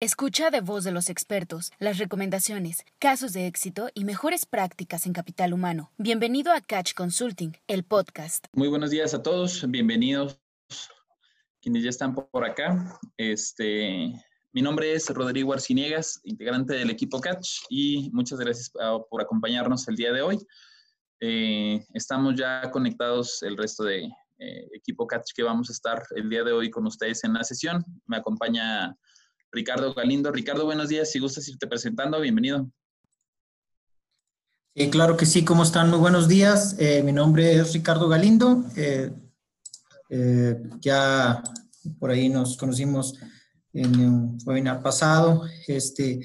Escucha de voz de los expertos las recomendaciones, casos de éxito y mejores prácticas en capital humano. Bienvenido a Catch Consulting, el podcast. Muy buenos días a todos, bienvenidos quienes ya están por acá. Este, mi nombre es Rodrigo Arciniegas, integrante del equipo Catch, y muchas gracias ah, por acompañarnos el día de hoy. Eh, estamos ya conectados el resto de eh, equipo Catch que vamos a estar el día de hoy con ustedes en la sesión. Me acompaña Ricardo Galindo. Ricardo, buenos días. Si gustas irte presentando, bienvenido. Claro que sí. ¿Cómo están? Muy buenos días. Eh, mi nombre es Ricardo Galindo. Eh, eh, ya por ahí nos conocimos en un webinar pasado. Este,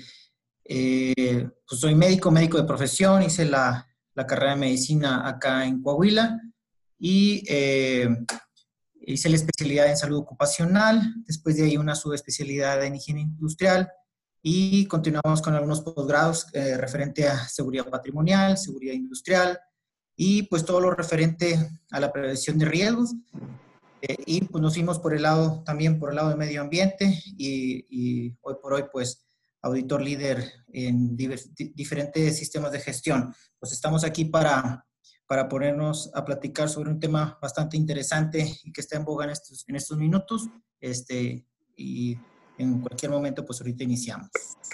pues soy médico, médico de profesión. Hice la, la carrera de medicina acá en Coahuila y hice la especialidad en salud ocupacional, después de ahí una subespecialidad en higiene industrial y continuamos con algunos posgrados eh, referente a seguridad patrimonial, seguridad industrial y pues todo lo referente a la prevención de riesgos. Eh, y pues nos fuimos por el lado, también por el lado de medio ambiente y hoy por hoy pues auditor líder en diferentes sistemas de gestión. Pues estamos aquí para para ponernos a platicar sobre un tema bastante interesante y que está en boga en estos, minutos. Este, y en cualquier momento, pues ahorita iniciamos.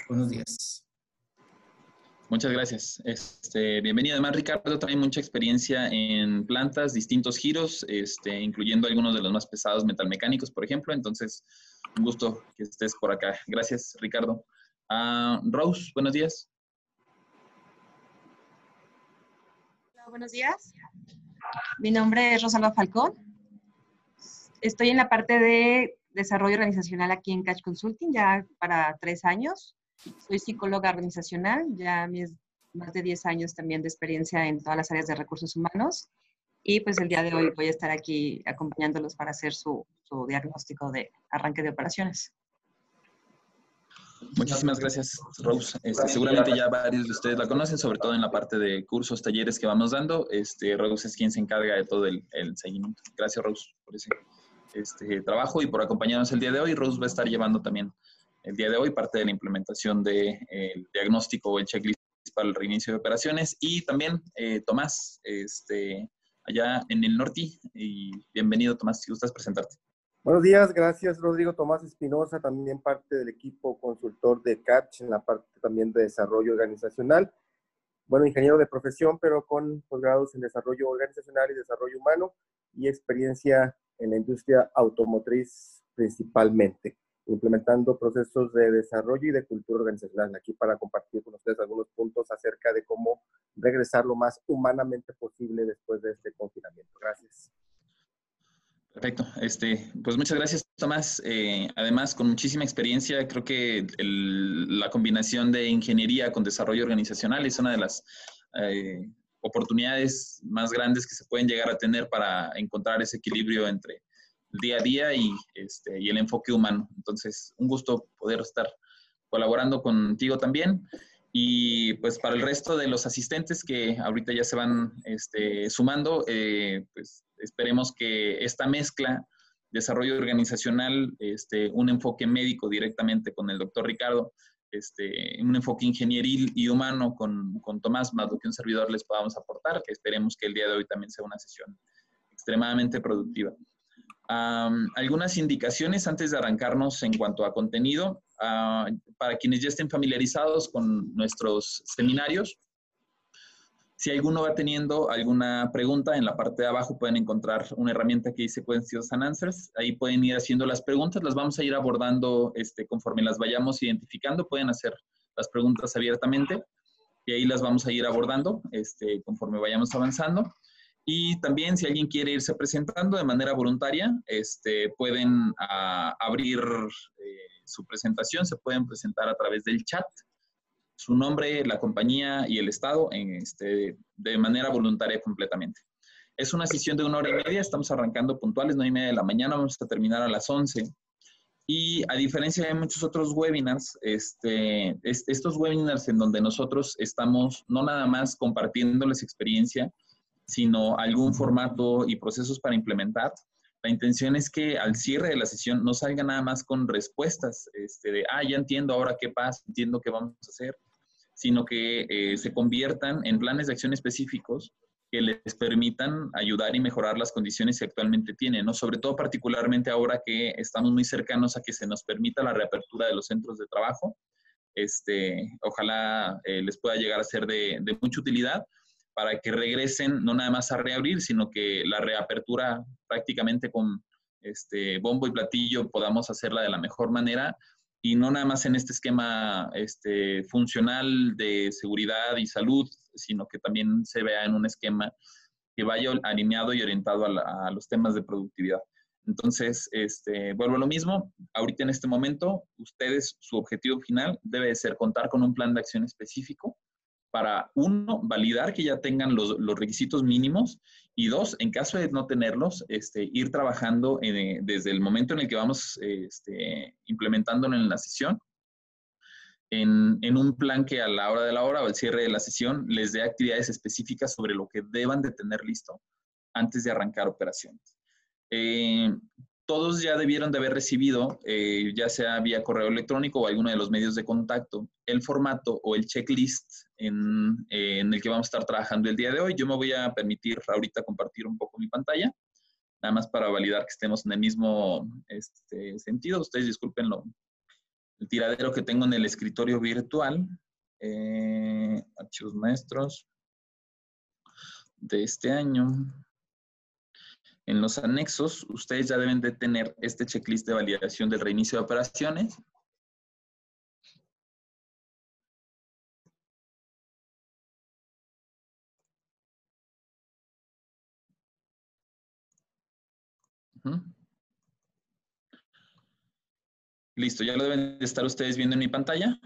Buenos días. Muchas gracias. Este, bienvenido. Además, Ricardo trae mucha experiencia en plantas, distintos giros, este, incluyendo algunos de los más pesados metalmecánicos, por ejemplo. Entonces, un gusto que estés por acá. Gracias, Ricardo. Uh, Rose, buenos días. Buenos días. Mi nombre es Rosalba Falcón. Estoy en la parte de desarrollo organizacional aquí en Catch Consulting ya para tres años. Soy psicóloga organizacional, ya más de 10 años también de experiencia en todas las áreas de recursos humanos. Y pues el día de hoy voy a estar aquí acompañándolos para hacer su, su diagnóstico de arranque de operaciones. Muchísimas gracias, Rose. Este, seguramente ya varios de ustedes la conocen, sobre todo en la parte de cursos, talleres que vamos dando. Este, Rose es quien se encarga de todo el, seguimiento. Gracias, Rose, por ese este, trabajo y por acompañarnos el día de hoy. Rose va a estar llevando también el día de hoy parte de la implementación del de, diagnóstico o el checklist para el reinicio de operaciones. Y también eh, Tomás, este, allá en el norte. Y bienvenido, Tomás, si gustas presentarte. Buenos días, gracias Rodrigo Tomás Espinosa, también parte del equipo consultor de CATCH en la parte también de desarrollo organizacional. Bueno, ingeniero de profesión, pero con posgrados en desarrollo organizacional y desarrollo humano y experiencia en la industria automotriz principalmente, implementando procesos de desarrollo y de cultura organizacional. Aquí para compartir con ustedes algunos puntos acerca de cómo regresar lo más humanamente posible después de este confinamiento. Gracias. Perfecto. Este, pues muchas gracias, Tomás. Eh, además, con muchísima experiencia, creo que la combinación de ingeniería con desarrollo organizacional es una de las eh, oportunidades más grandes que se pueden llegar a tener para encontrar ese equilibrio entre el día a día y, este, y el enfoque humano. Entonces, un gusto poder estar colaborando contigo también. Y pues para el resto de los asistentes que ahorita ya se van este, sumando, eh, pues esperemos que esta mezcla, desarrollo organizacional, este, un enfoque médico directamente con el doctor Ricardo, este, un enfoque ingenieril y humano con, con Tomás, más lo que un servidor les podamos aportar, que esperemos que el día de hoy también sea una sesión extremadamente productiva. algunas indicaciones antes de arrancarnos en cuanto a contenido. Ah, para quienes ya estén familiarizados con nuestros seminarios, si alguno va teniendo alguna pregunta, en la parte de abajo pueden encontrar una herramienta que dice Questions and Answers. Ahí pueden ir haciendo las preguntas, las vamos a ir abordando este, conforme las vayamos identificando. Pueden hacer las preguntas abiertamente y ahí las vamos a ir abordando este, conforme vayamos avanzando. Y también si alguien quiere irse presentando de manera voluntaria, este, pueden ah, abrir eh, su presentación, se pueden presentar a través del chat su nombre, la compañía y el estado en este, de manera voluntaria completamente. Es una sesión de una hora y media, estamos arrancando puntuales, 9 y media de la mañana, vamos a terminar a las 11. Y a diferencia de muchos otros webinars, este, estos webinars en donde nosotros estamos no nada más compartiéndoles experiencia, sino algún formato y procesos para implementar, La intención es que al cierre de la sesión no salga nada más con respuestas este, de, ah, ya entiendo ahora qué pasa, entiendo qué vamos a hacer, sino que eh, se conviertan en planes de acción específicos que les permitan ayudar y mejorar las condiciones que actualmente tienen, ¿no? Sobre todo particularmente ahora que estamos muy cercanos a que se nos permita la reapertura de los centros de trabajo. Este, ojalá eh, les pueda llegar a ser de, de, mucha utilidad para que regresen no nada más a reabrir, sino que la reapertura prácticamente con este bombo y platillo podamos hacerla de la mejor manera y no nada más en este esquema este, funcional de seguridad y salud, sino que también se vea en un esquema que vaya alineado y orientado a, los temas de productividad. Entonces, este, vuelvo a lo mismo, ahorita en este momento, ustedes, su objetivo final debe ser contar con un plan de acción específico para, uno, validar que ya tengan los, requisitos mínimos y dos, en caso de no tenerlos, este, ir trabajando desde el momento en el que vamos este, implementándolo en la sesión, en, en, un plan que a la hora de la hora o al cierre de la sesión les dé actividades específicas sobre lo que deban de tener listo antes de arrancar operaciones. Eh, todos ya debieron de haber recibido, eh, ya sea vía correo electrónico o alguno de los medios de contacto, el formato o el checklist en, eh, en, el que vamos a estar trabajando el día de hoy. Yo me voy a permitir ahorita compartir un poco mi pantalla, nada más para validar que estemos en el mismo este, sentido. Ustedes discúlpenlo, el tiradero que tengo en el escritorio virtual, eh, archivos maestros de este año. En los anexos, ustedes ya deben de tener este checklist de validación del reinicio de operaciones. Listo, ya lo deben de estar ustedes viendo en mi pantalla.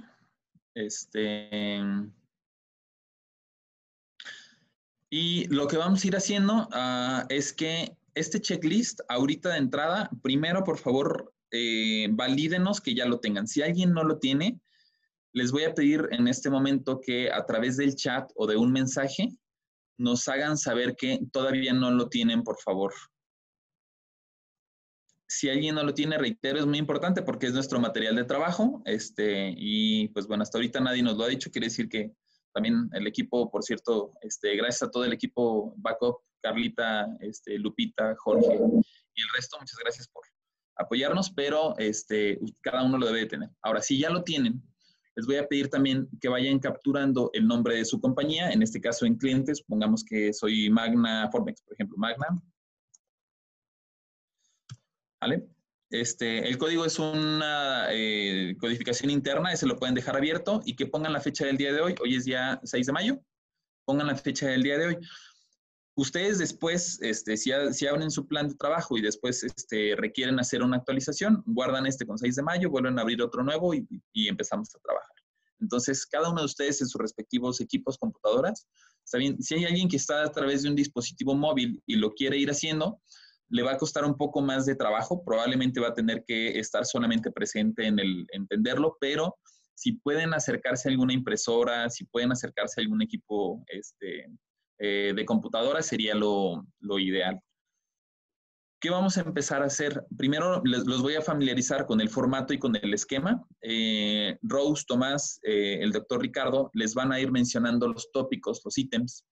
Este, y lo que vamos a ir haciendo uh, es que este checklist, ahorita de entrada, primero, por favor, eh, valídenos que ya lo tengan. Si alguien no lo tiene, les voy a pedir en este momento que a través del chat o de un mensaje nos hagan saber que todavía no lo tienen, por favor. Si alguien no lo tiene, reitero, es muy importante porque es nuestro material de trabajo. Este, y pues bueno, hasta ahorita nadie nos lo ha dicho, quiere decir que también el equipo, por cierto, este, gracias a todo el equipo backup Carlita, este, Lupita, Jorge y el resto, muchas gracias por apoyarnos, pero este, cada uno lo debe tener. Ahora, si ya lo tienen, les voy a pedir también que vayan capturando el nombre de su compañía, en este caso en clientes, pongamos que soy Magna Formex, por ejemplo, Magna. Este, el código es una eh, codificación interna, ese lo pueden dejar abierto y que pongan la fecha del día de hoy. Hoy es día 6 de mayo. Pongan la fecha del día de hoy. Ustedes después, este, si, abren su plan de trabajo y después este, requieren hacer una actualización, guardan este con 6 de mayo, vuelven a abrir otro nuevo y, y, empezamos a trabajar. Entonces, cada uno de ustedes en sus respectivos equipos, computadoras, está bien. Si hay alguien que está a través de un dispositivo móvil y lo quiere ir haciendo, le va a costar un poco más de trabajo, probablemente va a tener que estar solamente presente en el entenderlo, pero si pueden acercarse a alguna impresora, si pueden acercarse a algún equipo este, eh, de computadora sería lo, ideal. ¿Qué vamos a empezar a hacer? Primero los voy a familiarizar con el formato y con el esquema. Eh, Rose, Tomás, eh, el doctor Ricardo les van a ir mencionando los tópicos, los ítems,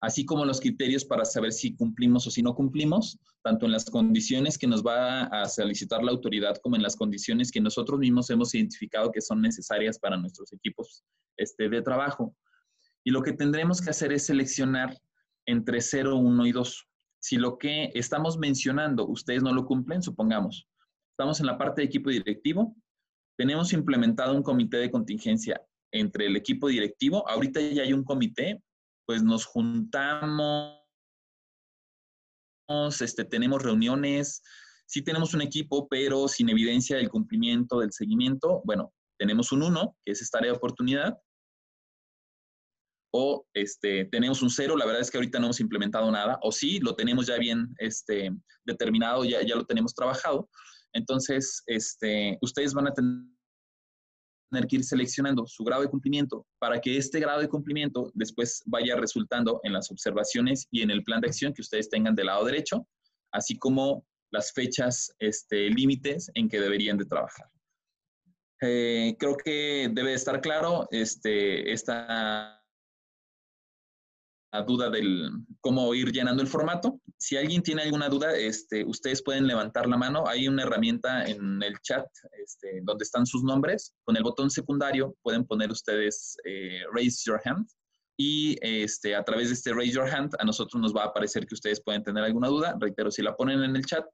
así como los criterios para saber si cumplimos o si no cumplimos, tanto en las condiciones que nos va a solicitar la autoridad como en las condiciones que nosotros mismos hemos identificado que son necesarias para nuestros equipos este, de trabajo. Y lo que tendremos que hacer es seleccionar entre 0, 1 y 2. Si lo que estamos mencionando ustedes no lo cumplen, supongamos, estamos en la parte de equipo directivo, tenemos implementado un comité de contingencia entre el equipo directivo, ahorita ya hay un comité, pues nos juntamos, este, tenemos reuniones, sí tenemos un equipo, pero sin evidencia del cumplimiento, del seguimiento, bueno, tenemos un 1, que es esta área de oportunidad, o este, tenemos un cero, la verdad es que ahorita no hemos implementado nada, o sí, lo tenemos ya bien este, determinado, ya, lo tenemos trabajado. Entonces, ustedes van a tener que ir seleccionando su grado de cumplimiento para que este grado de cumplimiento después vaya resultando en las observaciones y en el plan de acción que ustedes tengan del lado derecho. así como las fechas este, límites en que deberían de trabajar. Eh, creo que debe estar claro este, esta duda del cómo ir llenando el formato. Si alguien tiene alguna duda, este, ustedes pueden levantar la mano. Hay una herramienta en el chat este, donde están sus nombres. Con el botón secundario pueden poner ustedes eh, Raise Your Hand y este, a través de este Raise Your Hand a nosotros nos va a aparecer que ustedes pueden tener alguna duda. Reitero, si la ponen en el chat,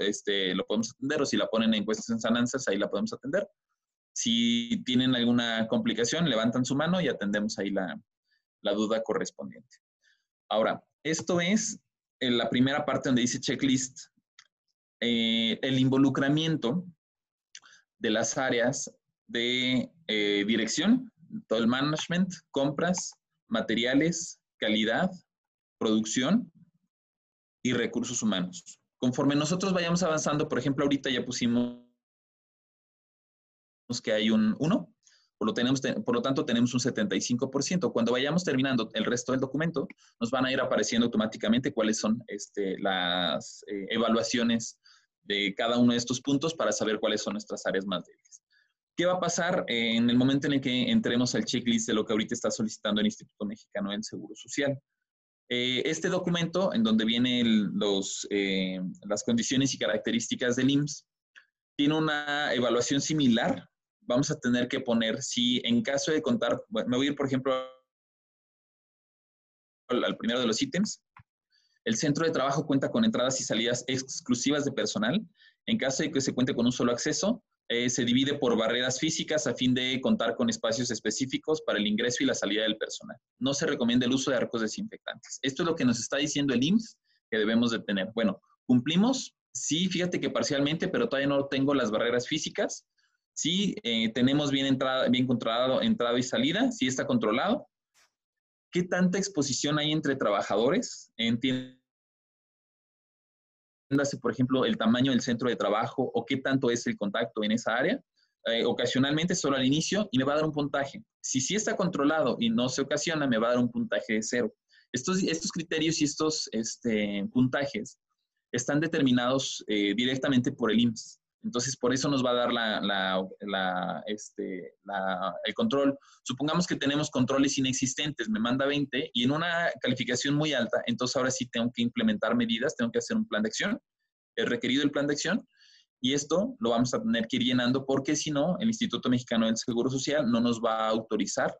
este, lo podemos atender o si la ponen en Questions and ahí la podemos atender. Si tienen alguna complicación, levantan su mano y atendemos ahí la, la duda correspondiente. Ahora, esto es en la primera parte donde dice checklist, eh, el involucramiento de las áreas de eh, dirección, todo el management, compras, materiales, calidad, producción y recursos humanos. Conforme nosotros vayamos avanzando, por ejemplo, ahorita ya pusimos que hay un 1, por lo, tenemos, por lo tanto, tenemos un 75%. Cuando vayamos terminando el resto del documento, nos van a ir apareciendo automáticamente cuáles son este, las eh, evaluaciones de cada uno de estos puntos para saber cuáles son nuestras áreas más débiles. ¿Qué va a pasar en el momento en el que entremos al checklist de lo que ahorita está solicitando el Instituto Mexicano del Seguro Social? Eh, este documento, en donde vienen los, eh, las condiciones y características del IMSS, tiene una evaluación similar vamos a tener que poner si en caso de contar, me voy a ir por ejemplo al primero de los ítems. El centro de trabajo cuenta con entradas y salidas exclusivas de personal. En caso de que se cuente con un solo acceso, eh, se divide por barreras físicas a fin de contar con espacios específicos para el ingreso y la salida del personal. No se recomienda el uso de arcos desinfectantes. Esto es lo que nos está diciendo el IMSS que debemos de tener. Bueno, ¿cumplimos? Sí, fíjate que parcialmente, pero todavía no tengo las barreras físicas. Si eh, tenemos bien, entrada, bien controlado entrada y salida, si está controlado. ¿Qué tanta exposición hay entre trabajadores? Entiéndase, por ejemplo, el tamaño del centro de trabajo o qué tanto es el contacto en esa área. Eh, ocasionalmente solo al inicio y me va a dar un puntaje. Si sí está controlado y no se ocasiona, me va a dar un puntaje de cero. Estos, estos criterios y estos este, puntajes están determinados eh, directamente por el IMSS. Entonces, por eso nos va a dar la, este, el control. Supongamos que tenemos controles inexistentes, me manda 20 y en una calificación muy alta, entonces ahora sí tengo que implementar medidas, tengo que hacer un plan de acción, el requerido el plan de acción, y esto lo vamos a tener que ir llenando porque si no, el Instituto Mexicano del Seguro Social no nos va a autorizar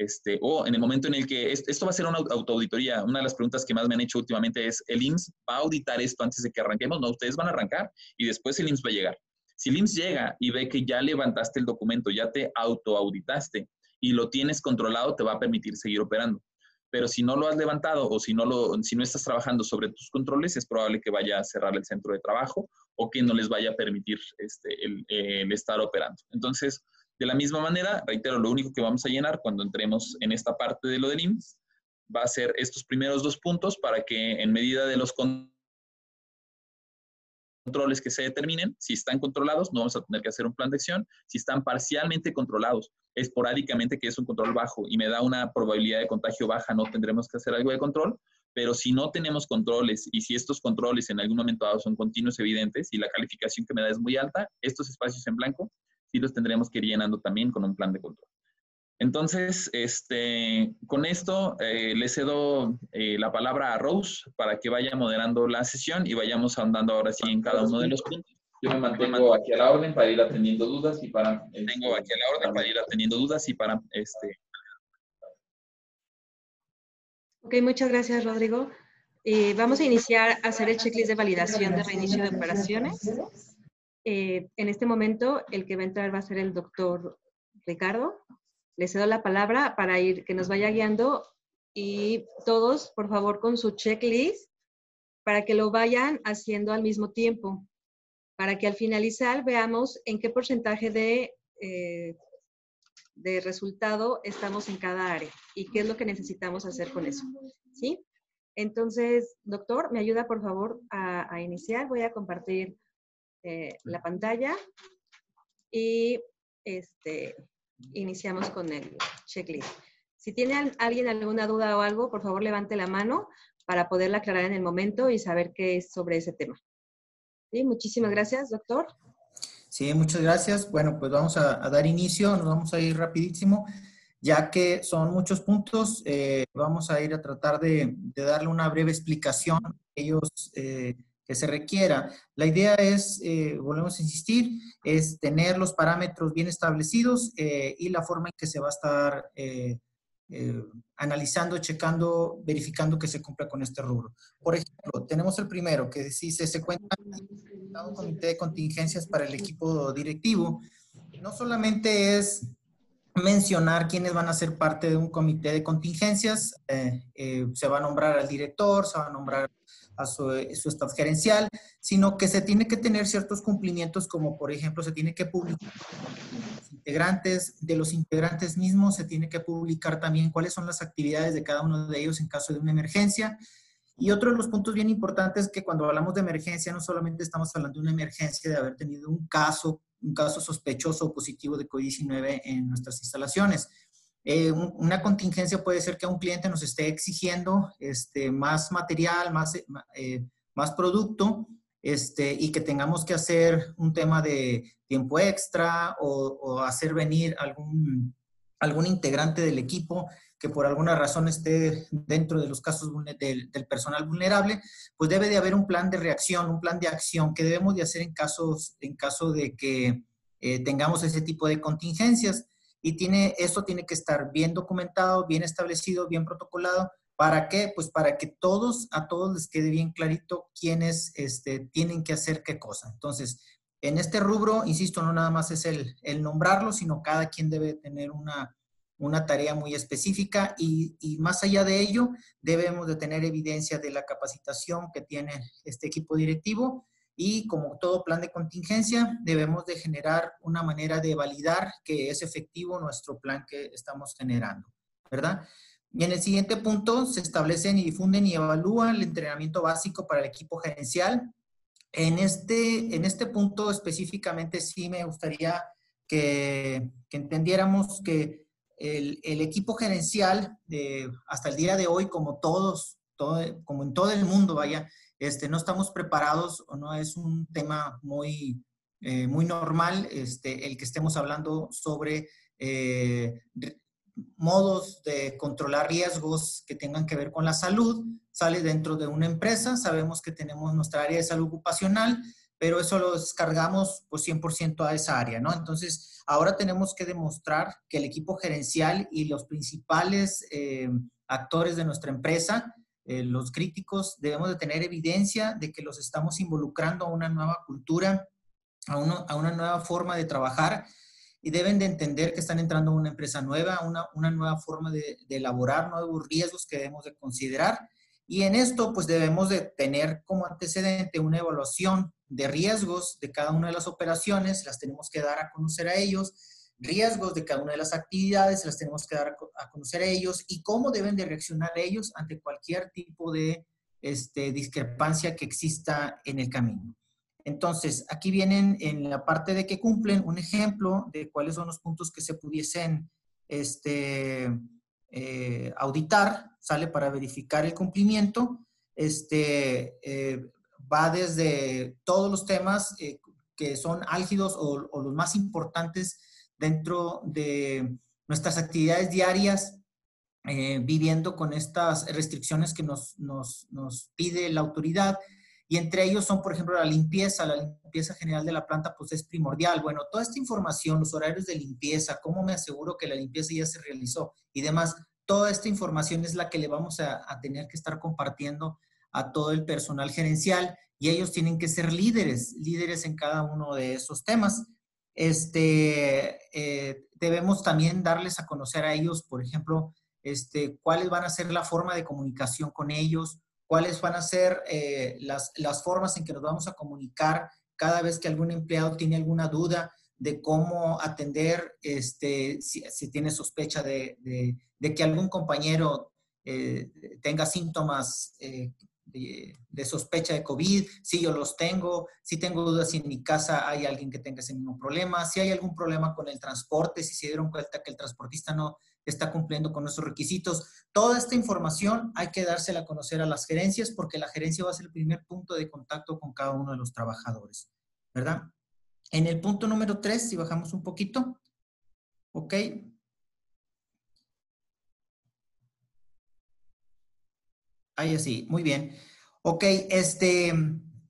este, o en el momento en el que esto va a ser una autoauditoría, una de las preguntas que más me han hecho últimamente es, ¿el IMSS va a auditar esto antes de que arranquemos? No, ustedes van a arrancar y después el IMSS va a llegar. Si el IMSS llega y ve que ya levantaste el documento, ya te autoauditaste y lo tienes controlado, te va a permitir seguir operando. Pero si no lo has levantado o si no, lo, si no estás trabajando sobre tus controles, es probable que vaya a cerrar el centro de trabajo o que no les vaya a permitir este, el, estar operando. Entonces, de la misma manera, reitero, lo único que vamos a llenar cuando entremos en esta parte de lo del IMSS va a ser estos primeros dos puntos para que en medida de los controles que se determinen, si están controlados, no vamos a tener que hacer un plan de acción. Si están parcialmente controlados, esporádicamente, que es un control bajo y me da una probabilidad de contagio baja, no tendremos que hacer algo de control. Pero si no tenemos controles y si estos controles en algún momento dado son continuos evidentes y la calificación que me da es muy alta, estos espacios en blanco sí los tendremos que ir llenando también con un plan de control. Entonces, este, con esto eh, le cedo eh, la palabra a Rose para que vaya moderando la sesión y vayamos andando ahora sí en cada uno de los puntos. Yo me mantengo aquí a la orden para ir atendiendo dudas y para... Tengo aquí a la orden para ir atendiendo dudas y para... Este... Ok, muchas gracias, Rodrigo. Eh, vamos a iniciar a hacer el checklist de validación de reinicio de operaciones. Eh, en este momento, el que va a entrar va a ser el doctor Ricardo. Le cedo la palabra para ir, que nos vaya guiando y todos, por favor, con su checklist para que lo vayan haciendo al mismo tiempo, para que al finalizar veamos en qué porcentaje de, eh, de resultado estamos en cada área y qué es lo que necesitamos hacer con eso. ¿Sí? Entonces, doctor, ¿me ayuda por favor a, a iniciar? Voy a compartir eh, la pantalla y este, iniciamos con el checklist. Si tiene alguien alguna duda o algo, por favor levante la mano para poderla aclarar en el momento y saber qué es sobre ese tema. ¿Sí? Muchísimas gracias, doctor. Sí, muchas gracias. Bueno, pues vamos a, dar inicio, nos vamos a ir rapidísimo, ya que son muchos puntos, eh, vamos a ir a tratar de, darle una breve explicación a ellos eh, que se requiera. La idea es, eh, volvemos a insistir, es tener los parámetros bien establecidos y la forma en que se va a estar eh, analizando, checando, verificando que se cumpla con este rubro. Por ejemplo, tenemos el primero, que si se, cuenta un comité de contingencias para el equipo directivo, no solamente es mencionar quiénes van a ser parte de un comité de contingencias, eh, eh, se va a nombrar al director, se va a nombrar a su, su staff gerencial, sino que se tiene que tener ciertos cumplimientos, como por ejemplo se tiene que publicar integrantes, de los integrantes mismos se tiene que publicar también cuáles son las actividades de cada uno de ellos en caso de una emergencia. Y otro de los puntos bien importantes es que cuando hablamos de emergencia, no solamente estamos hablando de una emergencia de haber tenido un caso, un caso sospechoso positivo de COVID-19 en nuestras instalaciones. Eh, una contingencia puede ser que un cliente nos esté exigiendo este, más material, más, eh, más producto, este, y que tengamos que hacer un tema de tiempo extra o, hacer venir algún, algún integrante del equipo que por alguna razón esté dentro de los casos del, personal vulnerable, pues debe de haber un plan de reacción, un plan de acción que debemos de hacer en, casos, en caso de que eh, tengamos ese tipo de contingencias. Y tiene, esto tiene que estar bien documentado, bien establecido, bien protocolado ¿Para qué? Pues para que todos, a todos les quede bien clarito quiénes este, tienen que hacer qué cosa. Entonces, en este rubro, insisto, no nada más es el, el nombrarlo, sino cada quien debe tener una, una tarea muy específica y, y, más allá de ello, debemos de tener evidencia de la capacitación que tiene este equipo directivo y como todo plan de contingencia, debemos de generar una manera de validar que es efectivo nuestro plan que estamos generando, ¿verdad? Y en el siguiente punto se establecen y difunden y evalúan el entrenamiento básico para el equipo gerencial. En este, en este punto específicamente sí me gustaría que, que entendiéramos que el, el equipo gerencial de, hasta el día de hoy, como todos, todo, como en todo el mundo, vaya, este, no estamos preparados o no es un tema muy, eh, muy normal este, el que estemos hablando sobre eh, modos de controlar riesgos que tengan que ver con la salud, sale dentro de una empresa, sabemos que tenemos nuestra área de salud ocupacional, pero eso lo descargamos pues 100% a esa área, ¿no? Entonces, ahora tenemos que demostrar que el equipo gerencial y los principales eh, actores de nuestra empresa, eh, los críticos, debemos de tener evidencia de que los estamos involucrando a una nueva cultura, a, una nueva forma de trabajar y deben de entender que están entrando a una empresa nueva, una, una nueva forma de, de, elaborar nuevos riesgos que debemos de considerar. Y en esto, pues debemos de tener como antecedente una evaluación de riesgos de cada una de las operaciones, las tenemos que dar a conocer a ellos, riesgos de cada una de las actividades, las tenemos que dar a, conocer a ellos y cómo deben de reaccionar ellos ante cualquier tipo de este, discrepancia que exista en el camino. Entonces, aquí vienen en la parte de que cumplen un ejemplo de cuáles son los puntos que se pudiesen este, eh, auditar, sale para verificar el cumplimiento. Este, eh, va desde todos los temas eh, que son álgidos o, los más importantes dentro de nuestras actividades diarias, viviendo con estas restricciones que nos, nos, nos pide la autoridad y entre ellos son, por ejemplo, la limpieza, la limpieza general de la planta, pues es primordial. Bueno, toda esta información, los horarios de limpieza, cómo me aseguro que la limpieza ya se realizó y demás, toda esta información es la que le vamos a, tener que estar compartiendo a todo el personal gerencial y ellos tienen que ser líderes, líderes en cada uno de esos temas. Este, eh, debemos también darles a conocer a ellos, por ejemplo, este, cuáles van a ser la forma de comunicación con ellos, cuáles van a ser eh, las, las, formas en que nos vamos a comunicar cada vez que algún empleado tiene alguna duda de cómo atender, este, si, tiene sospecha de, de, que algún compañero eh, tenga síntomas eh, de, de, sospecha de COVID, si yo los tengo, si tengo dudas si en mi casa hay alguien que tenga ese mismo problema, si hay algún problema con el transporte, si se dieron cuenta que el transportista no, está cumpliendo con nuestros requisitos. Toda esta información hay que dársela a conocer a las gerencias porque la gerencia va a ser el primer punto de contacto con cada uno de los trabajadores, ¿verdad? En el punto número tres, si bajamos un poquito, ok. Ahí así, muy bien. Ok, este,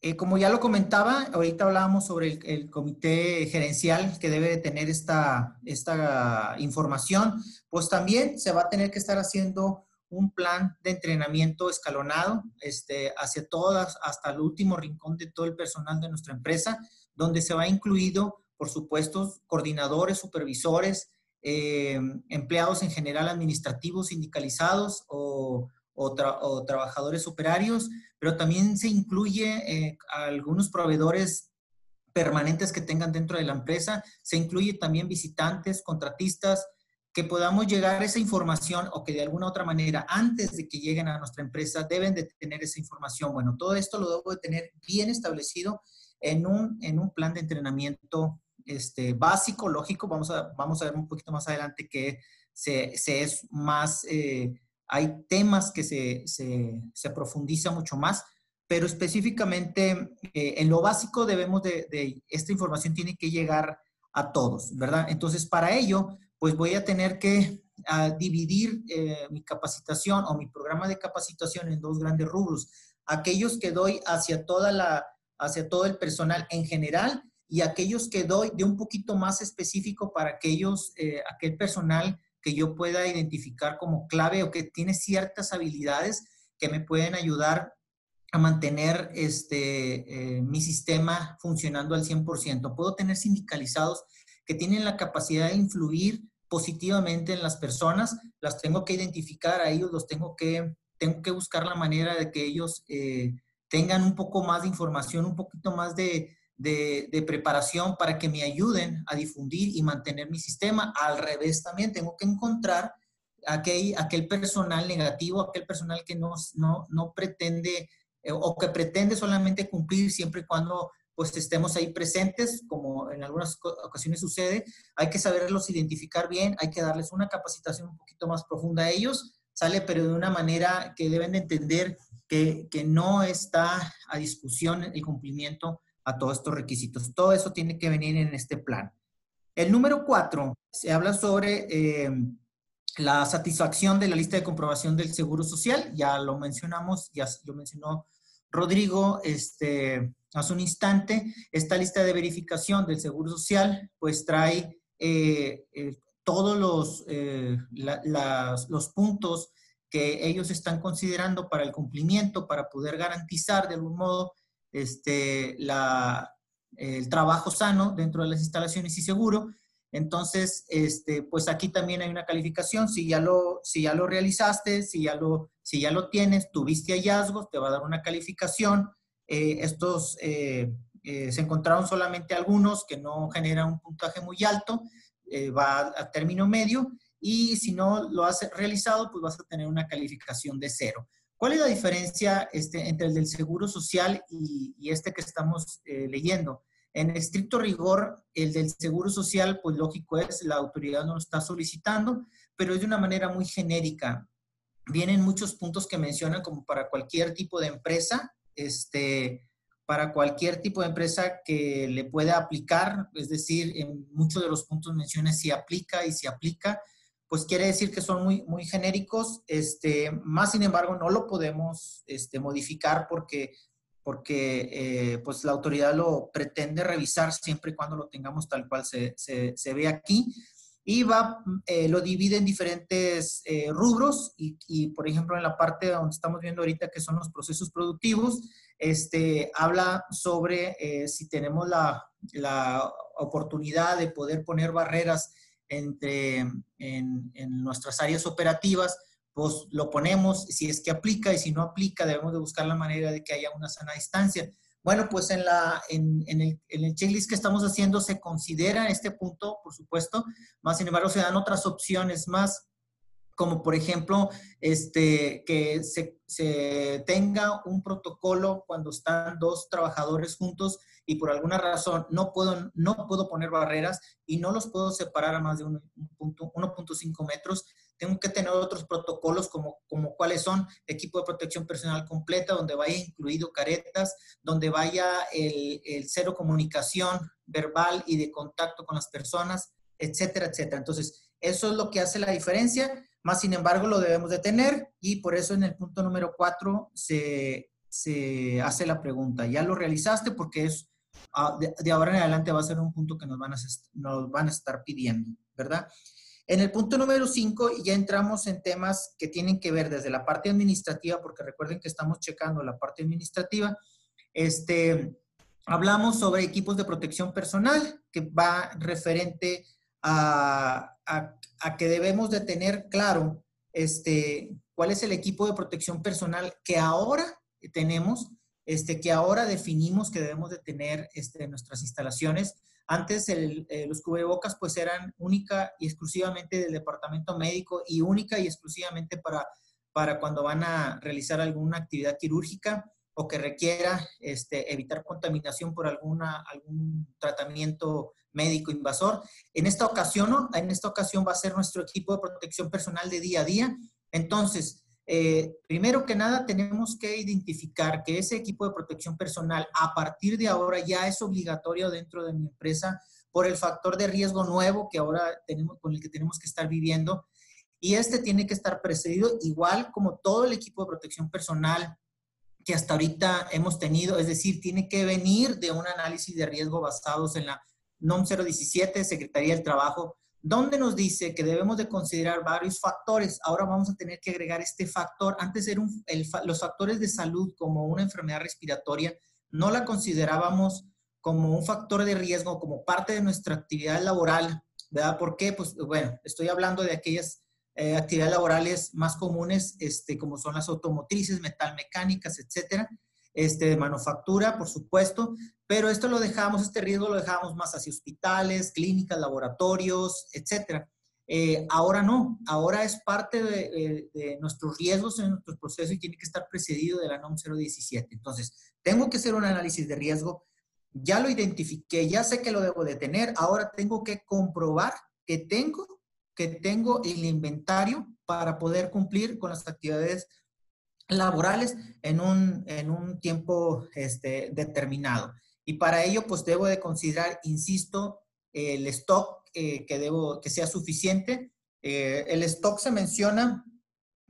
eh, como ya lo comentaba, ahorita hablábamos sobre el, comité gerencial que debe tener esta, esta información, pues también se va a tener que estar haciendo un plan de entrenamiento escalonado este, hacia todas, hasta el último rincón de todo el personal de nuestra empresa, donde se va incluido, por supuesto, coordinadores, supervisores, eh, empleados en general administrativos, sindicalizados o, o, trabajadores operarios, pero también se incluye eh, algunos proveedores permanentes que tengan dentro de la empresa, se incluye también visitantes, contratistas, que podamos llegar a esa información o que de alguna otra manera, antes de que lleguen a nuestra empresa, deben de tener esa información. Bueno, todo esto lo debo de tener bien establecido en un, en un plan de entrenamiento este, básico, lógico. Vamos a, vamos a ver un poquito más adelante que se, se es más... Eh, hay temas que se, se, profundiza mucho más, pero específicamente eh, en lo básico debemos de, esta información tiene que llegar a todos, ¿verdad? Entonces, para ello, pues voy a tener que dividir eh, mi capacitación o mi programa de capacitación en dos grandes rubros. Aquellos que doy hacia toda la, hacia todo el personal en general y aquellos que doy de un poquito más específico para aquellos, eh, aquel personal que yo pueda identificar como clave o que tiene ciertas habilidades que me pueden ayudar a mantener este, eh, mi sistema funcionando al 100%. Puedo tener sindicalizados que tienen la capacidad de influir positivamente en las personas, las tengo que identificar a ellos, los tengo que, tengo que buscar la manera de que ellos eh, tengan un poco más de información, un poquito más de, de, preparación para que me ayuden a difundir y mantener mi sistema. Al revés también tengo que encontrar aquel, aquel personal negativo, aquel personal que no, no, no pretende eh, o que pretende solamente cumplir siempre y cuando pues estemos ahí presentes, como en algunas ocasiones sucede, hay que saberlos identificar bien, hay que darles una capacitación un poquito más profunda a ellos, sale, pero de una manera que deben de entender que, que no está a discusión el cumplimiento a todos estos requisitos. Todo eso tiene que venir en este plan. El número cuatro, se habla sobre eh, la satisfacción de la lista de comprobación del Seguro Social. Ya lo mencionamos, ya lo mencionó Rodrigo este, hace un instante. Esta lista de verificación del Seguro Social pues trae eh, eh, todos los, los puntos que ellos están considerando para el cumplimiento, para poder garantizar de algún modo este, la, el trabajo sano dentro de las instalaciones y seguro. Entonces, este, pues aquí también hay una calificación. Si ya lo, si ya lo realizaste, si ya lo, si ya lo tienes, tuviste hallazgos, te va a dar una calificación. Eh, estos eh, eh, se encontraron solamente algunos que no generan un puntaje muy alto, va a término medio. Y si no lo has realizado, pues vas a tener una calificación de cero. ¿Cuál es la diferencia este, entre el del Seguro Social y, este que estamos eh, leyendo? En estricto rigor, el del Seguro Social, pues lógico es, la autoridad no lo está solicitando, pero es de una manera muy genérica. Vienen muchos puntos que mencionan como para cualquier tipo de empresa, este, para cualquier tipo de empresa que le pueda aplicar, es decir, en muchos de los puntos menciona si aplica y si aplica, pues quiere decir que son muy, muy genéricos, este, más sin embargo no lo podemos este, modificar porque, porque eh, pues la autoridad lo pretende revisar siempre y cuando lo tengamos tal cual se, se, ve aquí. Y va, eh, lo divide en diferentes eh, rubros y, y, por ejemplo, en la parte donde estamos viendo ahorita que son los procesos productivos, este, habla sobre si tenemos la, la oportunidad de poder poner barreras entre, en, en, nuestras áreas operativas, pues lo ponemos, si es que aplica y si no aplica, debemos de buscar la manera de que haya una sana distancia. Bueno, pues en, la, en, en, el, en el checklist que estamos haciendo se considera este punto, por supuesto, más sin embargo se dan otras opciones más como por ejemplo, este, que se, se, tenga un protocolo cuando están dos trabajadores juntos y por alguna razón no puedo, no puedo poner barreras y no los puedo separar a más de 1.5 metros. Tengo que tener otros protocolos como, como cuáles son equipo de protección personal completa, donde vaya incluido caretas, donde vaya el, el cero comunicación verbal y de contacto con las personas, etcétera, etcétera. Entonces, eso es lo que hace la diferencia más sin embargo, lo debemos de tener y por eso en el punto número cuatro se, se hace la pregunta. ¿Ya lo realizaste? Porque es, ah, de, ahora en adelante va a ser un punto que nos van a, nos van a estar pidiendo, ¿verdad? En el punto número 5 ya entramos en temas que tienen que ver desde la parte administrativa, porque recuerden que estamos checando la parte administrativa. Este, hablamos sobre equipos de protección personal, que va referente a, a, que debemos de tener claro este, cuál es el equipo de protección personal que ahora tenemos, este, que ahora definimos que debemos de tener este, nuestras instalaciones. Antes eh, los cubrebocas pues eran única y exclusivamente del departamento médico y única y exclusivamente para, para cuando van a realizar alguna actividad quirúrgica o que requiera este, evitar contaminación por alguna, algún tratamiento médico invasor. En esta ocasión, en esta ocasión va a ser nuestro equipo de protección personal de día a día. Entonces, eh, primero que nada, tenemos que identificar que ese equipo de protección personal a partir de ahora ya es obligatorio dentro de mi empresa por el factor de riesgo nuevo que ahora tenemos, con el que tenemos que estar viviendo. Y este tiene que estar precedido igual como todo el equipo de protección personal que hasta ahorita hemos tenido, es decir, tiene que venir de un análisis de riesgo basados en la NOM 017, Secretaría del Trabajo, donde nos dice que debemos de considerar varios factores. Ahora vamos a tener que agregar este factor. Antes eran los factores de salud como una enfermedad respiratoria, no la considerábamos como un factor de riesgo, como parte de nuestra actividad laboral, ¿verdad? ¿Por qué? Pues bueno, estoy hablando de aquellas eh, actividades laborales más comunes, este, como son las automotrices, metalmecánicas, etcétera, este, de manufactura, por supuesto, pero esto lo dejamos, este riesgo lo dejamos más hacia hospitales, clínicas, laboratorios, etcétera. Eh, ahora no, ahora es parte de, nuestros riesgos en nuestros procesos y tiene que estar precedido de la NOM 017. Entonces, tengo que hacer un análisis de riesgo, ya lo identifiqué, ya sé que lo debo de tener, ahora tengo que comprobar que tengo, que tengo el inventario para poder cumplir con las actividades laborales en un, en un tiempo este, determinado. Y para ello, pues debo de considerar, insisto, el stock eh, que, debo, que sea suficiente. Eh, el stock se menciona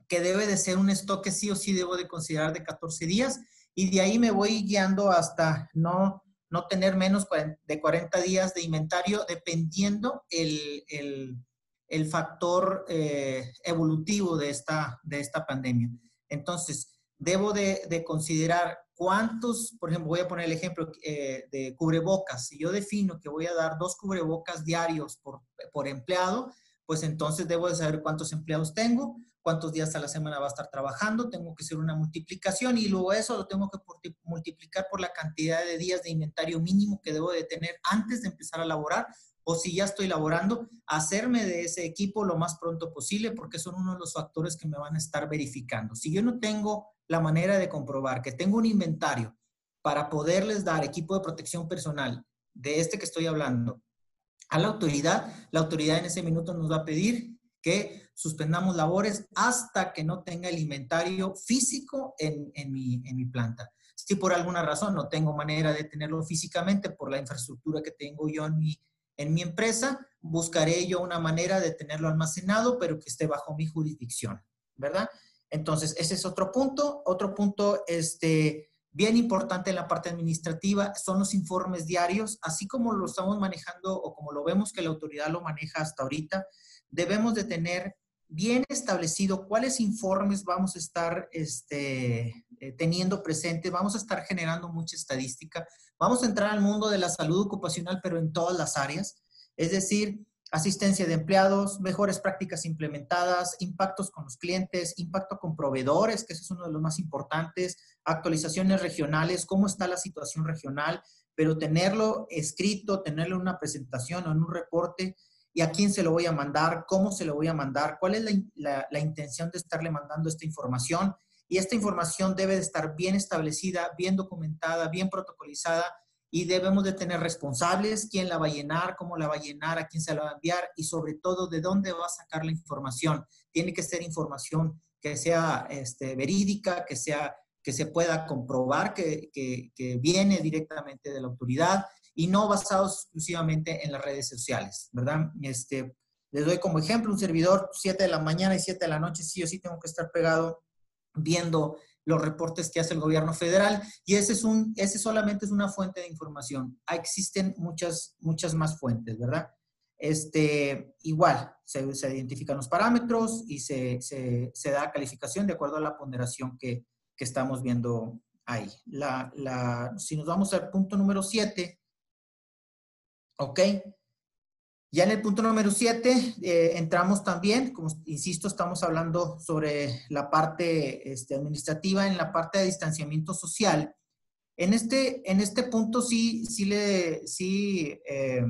que debe de ser un stock que sí o sí debo de considerar de 14 días y de ahí me voy guiando hasta no, no tener menos de 40 días de inventario dependiendo el, el, el factor eh, evolutivo de esta, de esta pandemia. Entonces, debo de, de, considerar cuántos, por ejemplo, voy a poner el ejemplo eh, de cubrebocas. Si yo defino que voy a dar dos cubrebocas diarios por, por empleado, pues entonces debo de saber cuántos empleados tengo, cuántos días a la semana va a estar trabajando, tengo que hacer una multiplicación y luego eso lo tengo que multiplicar por la cantidad de días de inventario mínimo que debo de tener antes de empezar a laborar o si ya estoy laborando, hacerme de ese equipo lo más pronto posible porque son uno de los factores que me van a estar verificando. Si yo no tengo la manera de comprobar que tengo un inventario para poderles dar equipo de protección personal de este que estoy hablando a la autoridad, la autoridad en ese minuto nos va a pedir que suspendamos labores hasta que no tenga el inventario físico en, en, mi, en mi planta. Si por alguna razón no tengo manera de tenerlo físicamente por la infraestructura que tengo yo en mi, en mi empresa, buscaré yo una manera de tenerlo almacenado, pero que esté bajo mi jurisdicción, ¿verdad? Entonces, ese es otro punto. Otro punto, este, bien importante en la parte administrativa, son los informes diarios, así como lo estamos manejando o como lo vemos que la autoridad lo maneja hasta ahorita, debemos de tener bien establecido cuáles informes vamos a estar este, eh, teniendo presente, vamos a estar generando mucha estadística, Vamos a entrar al mundo de la salud ocupacional, pero en todas las áreas, es decir, asistencia de empleados, mejores prácticas implementadas, impactos con los clientes, impacto con proveedores, que ese es uno de los más importantes, actualizaciones regionales, cómo está la situación regional, pero tenerlo escrito, tenerlo en una presentación o en un reporte, y a quién se lo voy a mandar, cómo se lo voy a mandar, cuál es la, la, intención de estarle mandando esta información. Y esta información debe de estar bien establecida, bien documentada, bien protocolizada y debemos de tener responsables, quién la va a llenar, cómo la va a llenar, a quién se la va a enviar y sobre todo de dónde va a sacar la información. Tiene que ser información que sea este, verídica, que, sea, que se pueda comprobar que, que, que viene directamente de la autoridad y no basados exclusivamente en las redes sociales, ¿verdad? Este, les doy como ejemplo un servidor, 7 de la mañana y 7 de la noche, sí o sí tengo que estar pegado viendo los reportes que hace el gobierno federal y ese es un ese solamente es una fuente de información. Existen muchas muchas más fuentes, ¿verdad? Este, igual, se, se identifican los parámetros y se, se, se, da calificación de acuerdo a la ponderación que, que estamos viendo ahí. La, la, si nos vamos al punto número 7, ¿ok? Ya en el punto número 7 eh, entramos también, como insisto, estamos hablando sobre la parte este, administrativa, en la parte de distanciamiento social. En este, en este punto sí, sí le, sí, eh,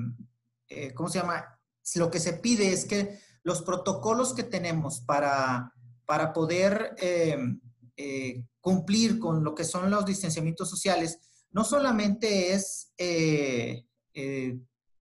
eh, ¿cómo se llama? Lo que se pide es que los protocolos que tenemos para, para poder cumplir con lo que son los distanciamientos sociales, no solamente es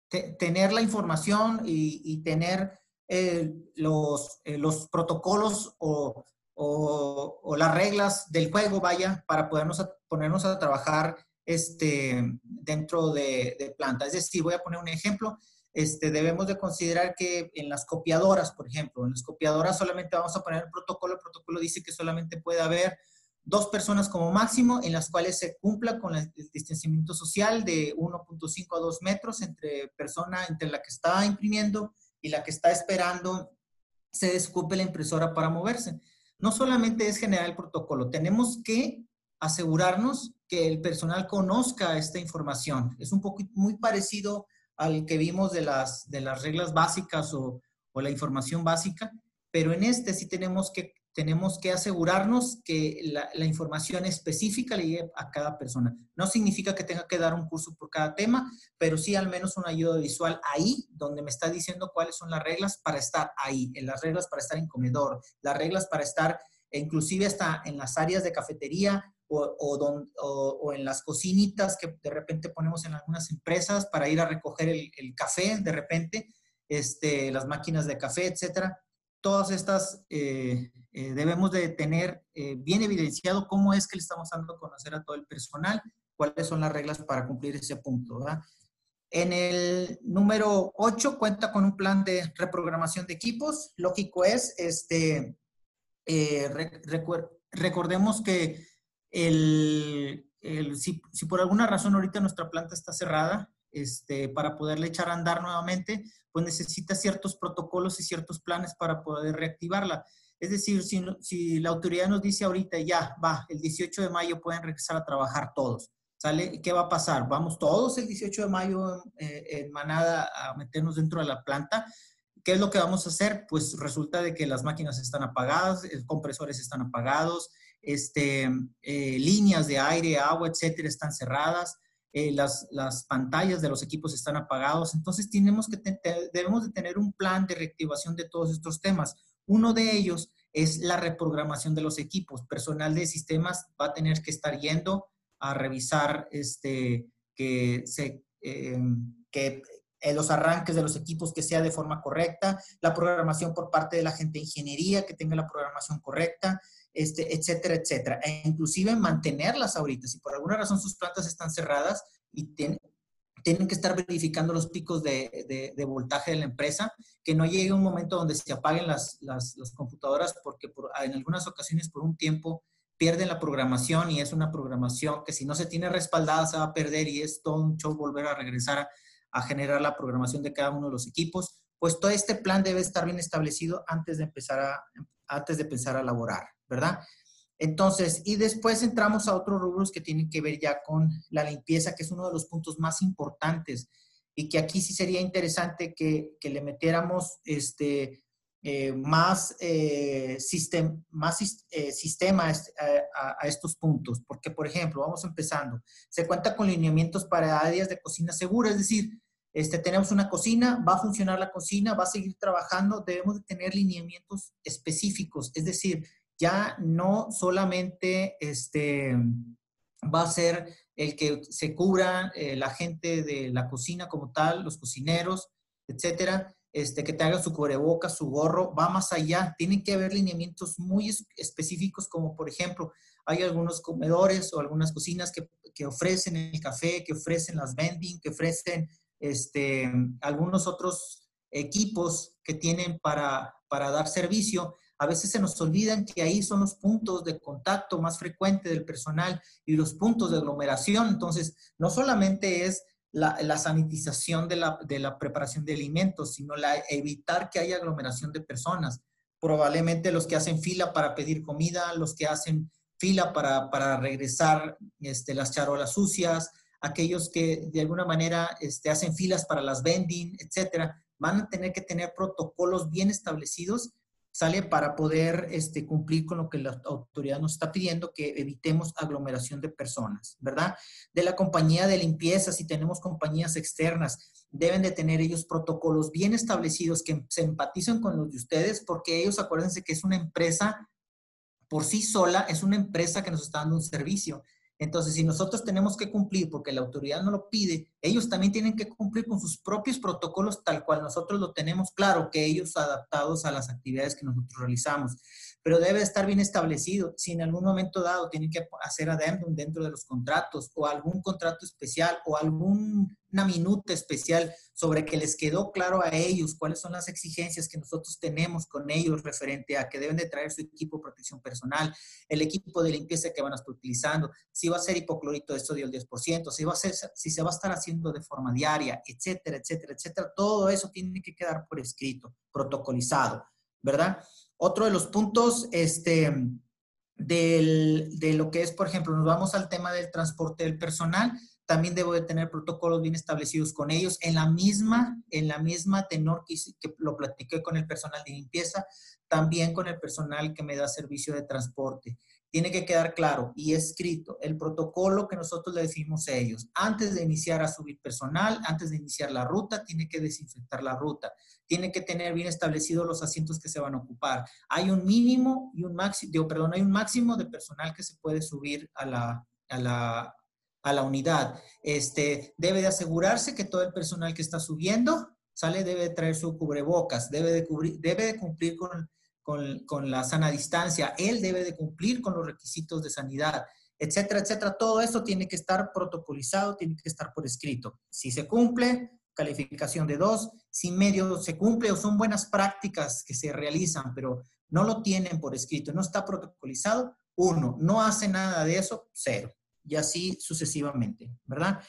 tener la información y, tener eh, los, eh, los, protocolos o, o, las reglas del juego, vaya, para podernos ponernos a trabajar este, dentro de, planta. Es decir, voy a poner un ejemplo. Este, debemos de considerar que en las copiadoras, por ejemplo, en las copiadoras solamente vamos a poner el protocolo. El protocolo dice que solamente puede haber dos personas como máximo en las cuales se cumpla con el distanciamiento social de 1.5 a 2 metros entre persona, entre la que está imprimiendo y la que está esperando se descupe la impresora para moverse. No solamente es generar el protocolo, tenemos que asegurarnos que el personal conozca esta información. Es un poco muy parecido al que vimos de las, de las reglas básicas o, o la información básica, pero en este sí tenemos que tenemos que asegurarnos que la, información específica le llegue a cada persona. No significa que tenga que dar un curso por cada tema, pero sí al menos una ayuda visual ahí, donde me está diciendo cuáles son las reglas para estar ahí, en las reglas para estar en comedor, las reglas para estar inclusive hasta en las áreas de cafetería o, o, en las cocinitas que de repente ponemos en algunas empresas para ir a recoger el, el café de repente, este, las máquinas de café, etcétera todas estas eh, eh, debemos de tener eh, bien evidenciado cómo es que le estamos dando a conocer a todo el personal, cuáles son las reglas para cumplir ese punto. En el número 8 cuenta con un plan de reprogramación de equipos. Lógico es, este, recordemos que el, si, si, por alguna razón ahorita nuestra planta está cerrada, este, para poderle echar a andar nuevamente, pues necesita ciertos protocolos y ciertos planes para poder reactivarla. Es decir, si, la autoridad nos dice ahorita, ya, va, el 18 de mayo pueden regresar a trabajar todos, ¿sale? ¿Qué va a pasar? ¿Vamos todos el 18 de mayo eh, en manada a meternos dentro de la planta? ¿Qué es lo que vamos a hacer? Pues resulta de que las máquinas están apagadas, los compresores están apagados, este, eh, líneas de aire, agua, etcétera, están cerradas. Eh, las, las, pantallas de los equipos están apagados. Entonces, tenemos que debemos de tener un plan de reactivación de todos estos temas. Uno de ellos es la reprogramación de los equipos. Personal de sistemas va a tener que estar yendo a revisar este, que, se, eh, que eh, los arranques de los equipos que sea de forma correcta, la programación por parte de la gente de ingeniería que tenga la programación correcta, este, etcétera, etcétera. E inclusive mantenerlas ahorita. Si por alguna razón sus plantas están cerradas y tienen, tienen que estar verificando los picos de, de, voltaje de la empresa, que no llegue un momento donde se apaguen las, las, las computadoras porque por, en algunas ocasiones por un tiempo pierden la programación y es una programación que si no se tiene respaldada se va a perder y es todo un show volver a regresar a, a generar la programación de cada uno de los equipos. Pues todo este plan debe estar bien establecido antes de empezar a, antes de pensar a elaborar. ¿Verdad? Entonces, y después entramos a otros rubros que tienen que ver ya con la limpieza, que es uno de los puntos más importantes y que aquí sí sería interesante que, que le metiéramos este, eh, más, eh, más eh, sistema a, a, estos puntos. Porque, por ejemplo, vamos empezando, se cuenta con lineamientos para áreas de cocina segura, es decir, este, tenemos una cocina, va a funcionar la cocina, va a seguir trabajando, debemos de tener lineamientos específicos, es decir, ya no solamente este, va a ser el que se cubra eh, la gente de la cocina como tal, los cocineros, etcétera, este, que te haga su cubrebocas, su gorro, va más allá. Tienen que haber lineamientos muy específicos, como por ejemplo, hay algunos comedores o algunas cocinas que, que ofrecen el café, que ofrecen las vending, que ofrecen este, algunos otros equipos que tienen para, para dar servicio. A veces se nos olvidan que ahí son los puntos de contacto más frecuente del personal y los puntos de aglomeración. Entonces, no solamente es la, sanitización de la, preparación de alimentos, sino la, evitar que haya aglomeración de personas. Probablemente los que hacen fila para pedir comida, los que hacen fila para, para regresar este, las charolas sucias, aquellos que de alguna manera este, hacen filas para las vending, etcétera, van a tener que tener protocolos bien establecidos, sale para poder este, cumplir con lo que la autoridad nos está pidiendo, que evitemos aglomeración de personas, ¿verdad? De la compañía de limpieza, si tenemos compañías externas, deben de tener ellos protocolos bien establecidos que se empatizan con los de ustedes, porque ellos acuérdense que es una empresa por sí sola, es una empresa que nos está dando un servicio entonces, si nosotros tenemos que cumplir porque la autoridad no lo pide, ellos también tienen que cumplir con sus propios protocolos tal cual nosotros lo tenemos claro, que ellos adaptados a las actividades que nosotros realizamos pero debe estar bien establecido. Si en algún momento dado tienen que hacer adendum dentro de los contratos o algún contrato especial o alguna minuta especial sobre que les quedó claro a ellos cuáles son las exigencias que nosotros tenemos con ellos referente a que deben de traer su equipo de protección personal, el equipo de limpieza que van a estar utilizando, si va a ser hipoclorito de sodio el 10%, si, va a ser, si se va a estar haciendo de forma diaria, etcétera, etcétera, etcétera. Todo eso tiene que quedar por escrito, protocolizado, ¿verdad? Otro de los puntos este, de lo que es, por ejemplo, nos vamos al tema del transporte del personal, también debo de tener protocolos bien establecidos con ellos en la misma, en la misma tenor que, que lo platiqué con el personal de limpieza, también con el personal que me da servicio de transporte tiene que quedar claro y escrito el protocolo que nosotros le decimos a ellos. Antes de iniciar a subir personal, antes de iniciar la ruta, tiene que desinfectar la ruta. Tiene que tener bien establecidos los asientos que se van a ocupar. Hay un mínimo y un máximo, perdón, hay un máximo de personal que se puede subir a la, a la, a la unidad. Este, debe de asegurarse que todo el personal que está subiendo sale debe de traer su cubrebocas, debe de, cubrir, debe de cumplir con con, la sana distancia, él debe de cumplir con los requisitos de sanidad, etcétera, etcétera. Todo eso tiene que estar protocolizado, tiene que estar por escrito. Si se cumple, calificación de dos. Si medio se cumple o son buenas prácticas que se realizan, pero no lo tienen por escrito, no está protocolizado, uno. No hace nada de eso, cero. Y así sucesivamente, ¿verdad?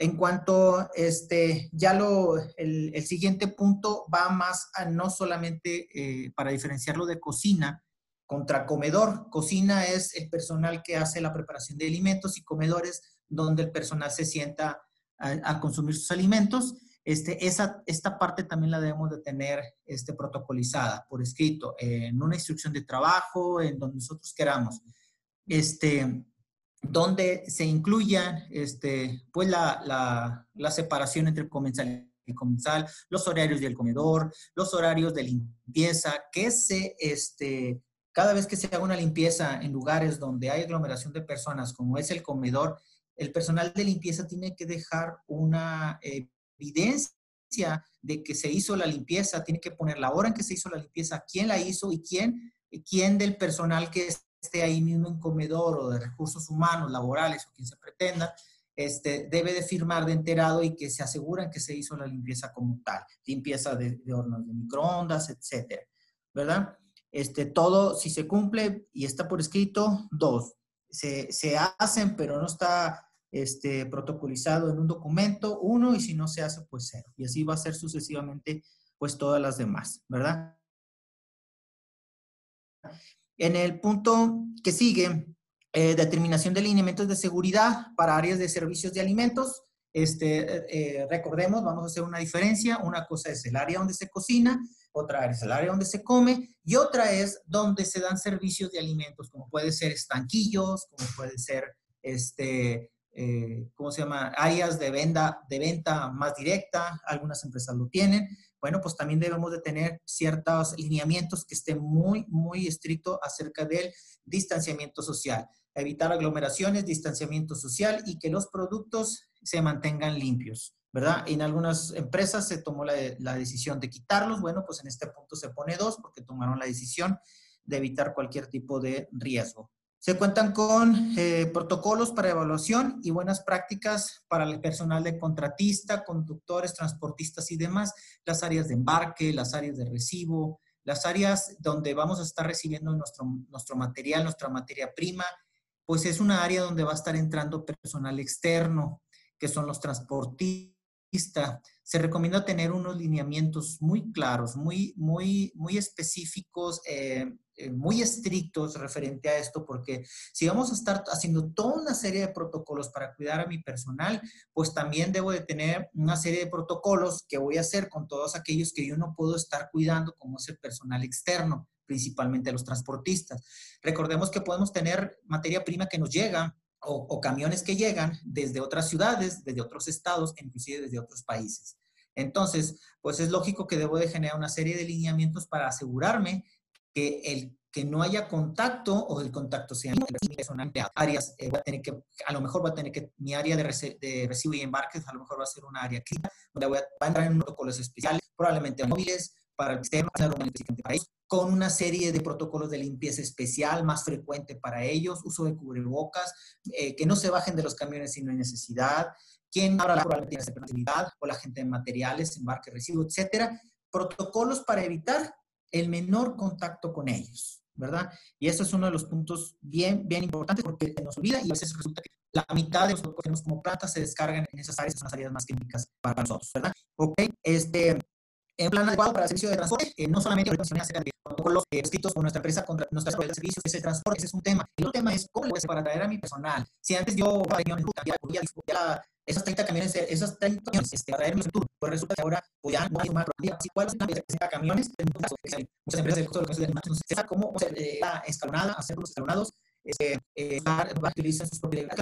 En cuanto, este, ya lo, el, siguiente punto va más a no solamente eh, para diferenciarlo de cocina contra comedor. Cocina es el personal que hace la preparación de alimentos y comedores donde el personal se sienta a, consumir sus alimentos. Este, esa, esta parte también la debemos de tener este, protocolizada por escrito, en una instrucción de trabajo, en donde nosotros queramos. Este, donde se incluya este, pues la, separación entre comensal y comensal, los horarios del comedor, los horarios de limpieza, que se, este, cada vez que se haga una limpieza en lugares donde hay aglomeración de personas, como es el comedor, el personal de limpieza tiene que dejar una evidencia de que se hizo la limpieza, tiene que poner la hora en que se hizo la limpieza, quién la hizo y quién, quién del personal que esté ahí mismo en comedor o de recursos humanos, laborales o quien se pretenda, este, debe de firmar de enterado y que se aseguran que se hizo la limpieza como tal, limpieza de, hornos de microondas, etcétera, ¿verdad? Este, todo, si se cumple y está por escrito, dos. Se, se hacen, pero no está este, protocolizado en un documento, uno, y si no se hace, pues cero. Y así va a ser sucesivamente, pues todas las demás, ¿verdad? En el punto que sigue, eh, determinación de lineamientos de seguridad para áreas de servicios de alimentos. Este, eh, recordemos, vamos a hacer una diferencia. Una cosa es el área donde se cocina, otra es el área donde se come y otra es donde se dan servicios de alimentos, como puede ser estanquillos, como puede ser este, eh, ¿cómo se llama? Áreas de venta, de venta más directa, algunas empresas lo tienen. Bueno, pues también debemos de tener ciertos lineamientos que estén muy, muy estrictos acerca del distanciamiento social. Evitar aglomeraciones, distanciamiento social y que los productos se mantengan limpios. ¿verdad? En algunas empresas se tomó la, la, decisión de quitarlos, bueno, pues en este punto se pone dos porque tomaron la decisión de evitar cualquier tipo de riesgo. Se cuentan con eh, protocolos para evaluación y buenas prácticas para el personal de contratista, conductores, transportistas y demás, las áreas de embarque, las áreas de recibo, las áreas donde vamos a estar recibiendo nuestro, nuestro material, nuestra materia prima, pues es una área donde va a estar entrando personal externo, que son los transportistas se recomienda tener unos lineamientos muy claros, muy, muy, muy específicos, eh, eh, muy estrictos referente a esto, porque si vamos a estar haciendo toda una serie de protocolos para cuidar a mi personal, pues también debo de tener una serie de protocolos que voy a hacer con todos aquellos que yo no puedo estar cuidando, como es el personal externo principalmente los transportistas. Recordemos que podemos tener materia prima que nos llega o, camiones que llegan desde otras ciudades, desde otros estados, inclusive desde otros países. Entonces, pues es lógico que debo de generar una serie de lineamientos para asegurarme que el que no haya contacto o el contacto sea personal áreas, eh, a tener que, a lo mejor va a tener que, mi área de, de, recibo y embarques a lo mejor va a ser un área crítica, donde voy a, va a entrar en protocolos especiales, probablemente móviles, para el sistema, para ellos, con una serie de protocolos de limpieza especial más frecuente para ellos, uso de cubrebocas, eh, que no se bajen de los camiones si no hay necesidad, quien abra la probabilidad o la gente de materiales, embarque, recibo, etcétera, protocolos para evitar el menor contacto con ellos, ¿verdad? Y eso es uno de los puntos bien, bien importantes porque se nos olvida y a veces resulta que la mitad de los protocolos como plantas se descargan en esas áreas, son las áreas más críticas para nosotros, ¿verdad? Ok, este, en plan adecuado para el servicio de transporte, eh, no solamente mencioné acerca de protocolos eh, escritos por nuestra empresa contra nuestras de servicios, ese transporte, ese es un tema. El otro tema es cómo lo hacer para traer a mi personal. Si antes yo camiones, ya, ya, esas 30 camiones, esos 30 camiones, este, para traerlos en turno, pues resulta que ahora pues ya no hay más problemas. ¿Cuáles son las 60 camiones? Muchas empresas del costo de los de entonces, cómo hacer eh, escalonada, hacerlos escalonados, este, eh, utilizan sus propiedades.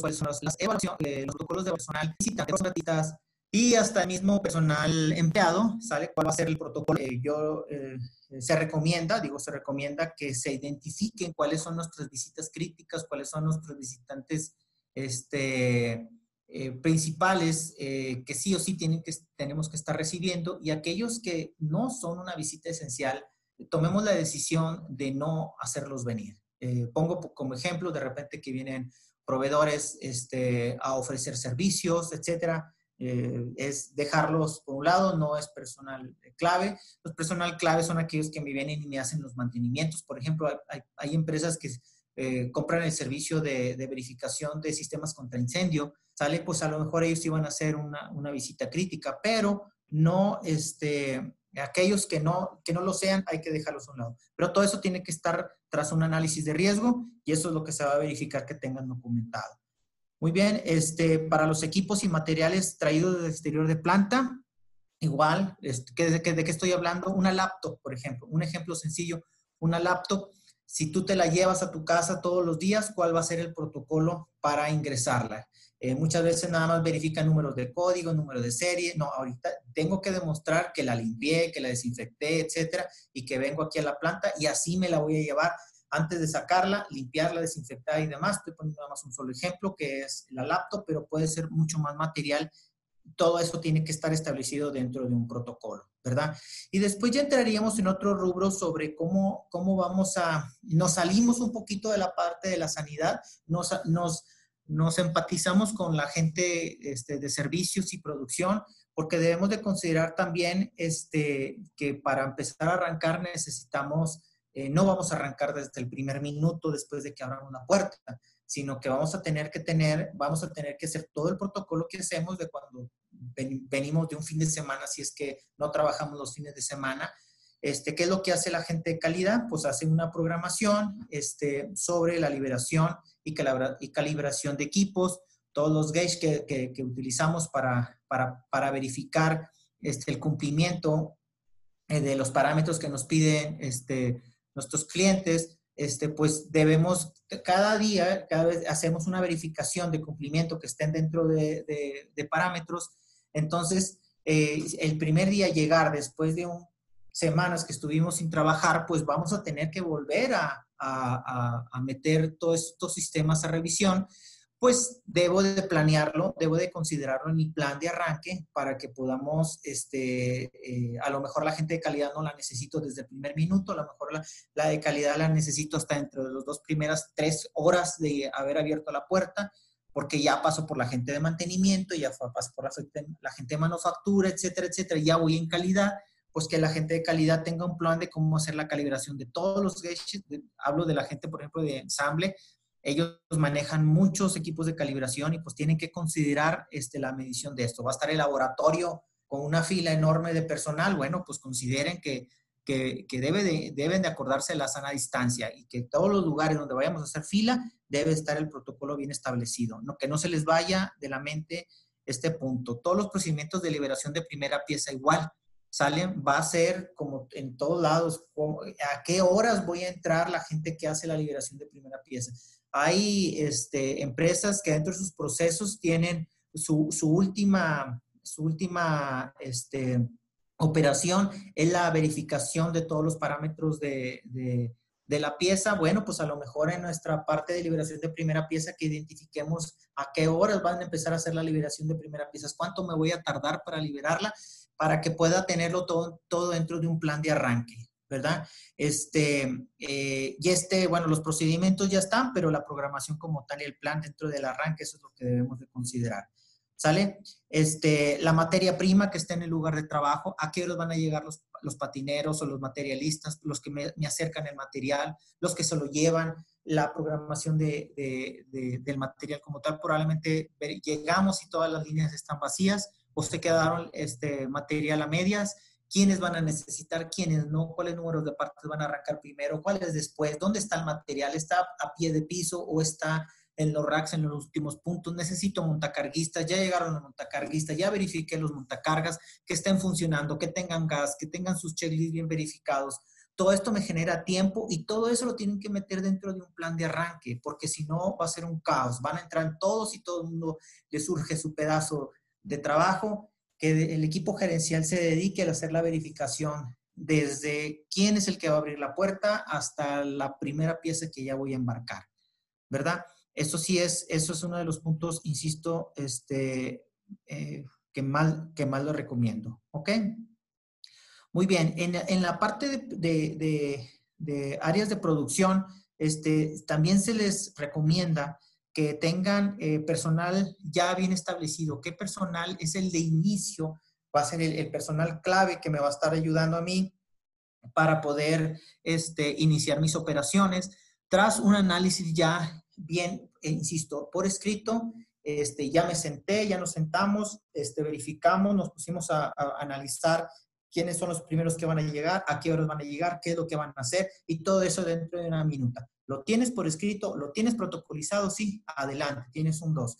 ¿Cuáles son las evaluaciones, los protocolos de personal, visitantes, gratuitas, y hasta el mismo personal empleado, ¿sale? ¿Cuál va a ser el protocolo? Eh, yo, eh, se recomienda, digo, se recomienda que se identifiquen cuáles son nuestras visitas críticas, cuáles son nuestros visitantes este, eh, principales que sí o sí tienen que, tenemos que estar recibiendo y aquellos que no son una visita esencial, tomemos la decisión de no hacerlos venir. pongo como ejemplo, de repente que vienen proveedores este, a ofrecer servicios, etcétera eh, es dejarlos por un lado, no es personal clave. Los personal clave son aquellos que me vienen y me hacen los mantenimientos. Por ejemplo, hay, empresas que eh, compran el servicio de, de, verificación de sistemas contra incendio, sale, pues a lo mejor ellos iban a hacer una, una visita crítica, pero no, este, aquellos que no, que no lo sean, hay que dejarlos a un lado. Pero todo eso tiene que estar tras un análisis de riesgo y eso es lo que se va a verificar que tengan documentado. Muy bien, este, para los equipos y materiales traídos del exterior de planta, igual, este, ¿de, qué estoy hablando? Una laptop, por ejemplo, un ejemplo sencillo, una laptop, si tú te la llevas a tu casa todos los días, ¿cuál va a ser el protocolo para ingresarla? Eh, muchas veces nada más verifican números de código, número de serie. No, ahorita tengo que demostrar que la limpié, que la desinfecté, etcétera, y que vengo aquí a la planta y así me la voy a llevar antes de sacarla, limpiarla, desinfectar y demás. Estoy poniendo nada más un solo ejemplo, que es la laptop, pero puede ser mucho más material. Todo eso tiene que estar establecido dentro de un protocolo, ¿verdad? Y después ya entraríamos en otro rubro sobre cómo, cómo vamos a, nos salimos un poquito de la parte de la sanidad, nos, nos, nos empatizamos con la gente este, de servicios y producción, porque debemos de considerar también este, que para empezar a arrancar necesitamos eh, no vamos a arrancar desde el primer minuto después de que abran una puerta, sino que vamos a tener que tener, vamos a tener que hacer todo el protocolo que hacemos de cuando venimos de un fin de semana, si es que no trabajamos los fines de semana. Este, ¿Qué es lo que hace la gente de calidad? Pues hace una programación este, sobre la liberación y, calibración de equipos, todos los gauges que, utilizamos para verificar este, el cumplimiento eh, de los parámetros que nos piden este, nuestros clientes, este, pues debemos, cada día, cada vez hacemos una verificación de cumplimiento que estén dentro de, parámetros. Entonces, eh, el primer día llegar después de un, semanas que estuvimos sin trabajar, pues vamos a tener que volver a, a, a meter todos estos sistemas a revisión pues debo de planearlo, debo de considerarlo en mi plan de arranque para que podamos, este, eh, a lo mejor la gente de calidad no la necesito desde el primer minuto, a lo mejor la, la de calidad la necesito hasta entre las dos primeras tres horas de haber abierto la puerta, porque ya paso por la gente de mantenimiento, ya paso por la, la gente de manufactura, etcétera, etcétera, ya voy en calidad, pues que la gente de calidad tenga un plan de cómo hacer la calibración de todos los gadgets, hablo de la gente, por ejemplo, de ensamble, ellos manejan muchos equipos de calibración y pues tienen que considerar este, la medición de esto. Va a estar el laboratorio con una fila enorme de personal, bueno, pues consideren que, que, debe de, deben de acordarse la sana distancia y que todos los lugares donde vayamos a hacer fila debe estar el protocolo bien establecido, ¿no? que no se les vaya de la mente este punto. Todos los procedimientos de liberación de primera pieza igual salen, va a ser como en todos lados, a qué horas voy a entrar la gente que hace la liberación de primera pieza hay este, empresas que dentro de sus procesos tienen su, última, su última este, operación es la verificación de todos los parámetros de, la pieza. Bueno, pues a lo mejor en nuestra parte de liberación de primera pieza que identifiquemos a qué horas van a empezar a hacer la liberación de primera pieza, cuánto me voy a tardar para liberarla, para que pueda tenerlo todo, todo dentro de un plan de arranque. ¿Verdad? Este, eh, y este, bueno, los procedimientos ya están, pero la programación como tal y el plan dentro del arranque, eso es lo que debemos de considerar. ¿Sale? Este, la materia prima que está en el lugar de trabajo, a qué horas van a llegar los, los patineros o los materialistas, los que me, me, acercan el material, los que se lo llevan, la programación de, de, del material como tal. Probablemente llegamos y todas las líneas están vacías o se quedaron este, material a medias quiénes van a necesitar, quiénes no, cuáles números de partes van a arrancar primero, cuáles después, dónde está el material, está a pie de piso o está en los racks en los últimos puntos, necesito montacarguistas, ya llegaron los montacarguistas, ya verifiqué los montacargas, que estén funcionando, que tengan gas, que tengan sus checklists bien verificados. Todo esto me genera tiempo y todo eso lo tienen que meter dentro de un plan de arranque, porque si no va a ser un caos. Van a entrar todos y todo el mundo le surge su pedazo de trabajo el equipo gerencial se dedique a hacer la verificación desde quién es el que va a abrir la puerta hasta la primera pieza que ya voy a embarcar, ¿verdad? Eso sí es, eso es uno de los puntos, insisto, este, eh, que, más, que más lo recomiendo, ¿ok? Muy bien, en, en la parte de, de, de, áreas de producción, este, también se les recomienda que tengan eh, personal ya bien establecido. ¿Qué personal es el de inicio? Va a ser el, personal clave que me va a estar ayudando a mí para poder este, iniciar mis operaciones. Tras un análisis ya bien, eh, insisto, por escrito, este, ya me senté, ya nos sentamos, este, verificamos, nos pusimos a, a analizar quiénes son los primeros que van a llegar, a qué horas van a llegar, qué es lo que van a hacer y todo eso dentro de una minuta. ¿Lo tienes por escrito? ¿Lo tienes protocolizado? Sí, adelante, tienes un 2.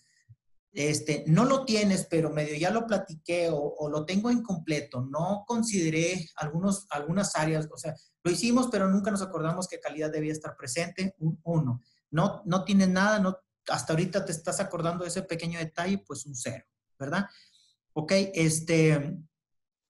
Este, no lo tienes, pero medio ya lo platiqué o, lo tengo incompleto. No consideré algunos, algunas áreas, o sea, lo hicimos, pero nunca nos acordamos que calidad debía estar presente. Un 1. No, no tienes nada, no, hasta ahorita te estás acordando de ese pequeño detalle, pues un 0, ¿verdad? Ok, este,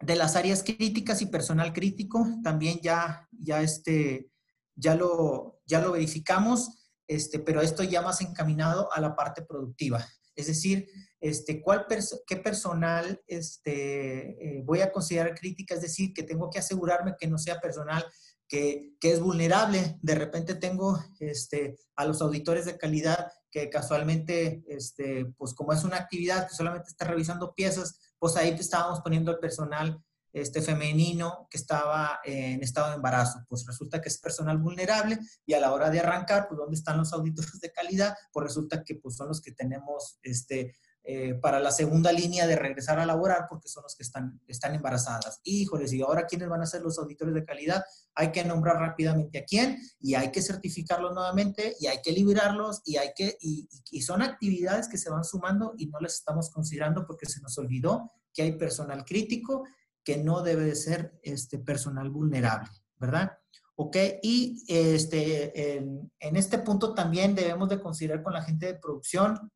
de las áreas críticas y personal crítico, también ya, ya este, ya lo, ya lo verificamos, este, pero esto ya más encaminado a la parte productiva. Es decir, este, ¿cuál ¿qué personal este, eh, voy a considerar crítica? Es decir, que tengo que asegurarme que no sea personal que, que es vulnerable. De repente tengo este, a los auditores de calidad que casualmente, este, pues como es una actividad que solamente está revisando piezas, pues ahí estábamos poniendo el personal este femenino que estaba en estado de embarazo. Pues resulta que es personal vulnerable y a la hora de arrancar, pues ¿dónde están los auditores de calidad? Pues resulta que pues, son los que tenemos este, eh, para la segunda línea de regresar a laborar porque son los que están, están embarazadas. Híjoles, y ahora quiénes van a ser los auditores de calidad? Hay que nombrar rápidamente a quién y hay que certificarlos nuevamente y hay que liberarlos y hay que, y, y son actividades que se van sumando y no las estamos considerando porque se nos olvidó que hay personal crítico que no debe de ser este personal vulnerable, ¿verdad? ¿ok? Y este, en, este punto también debemos de considerar con la gente de producción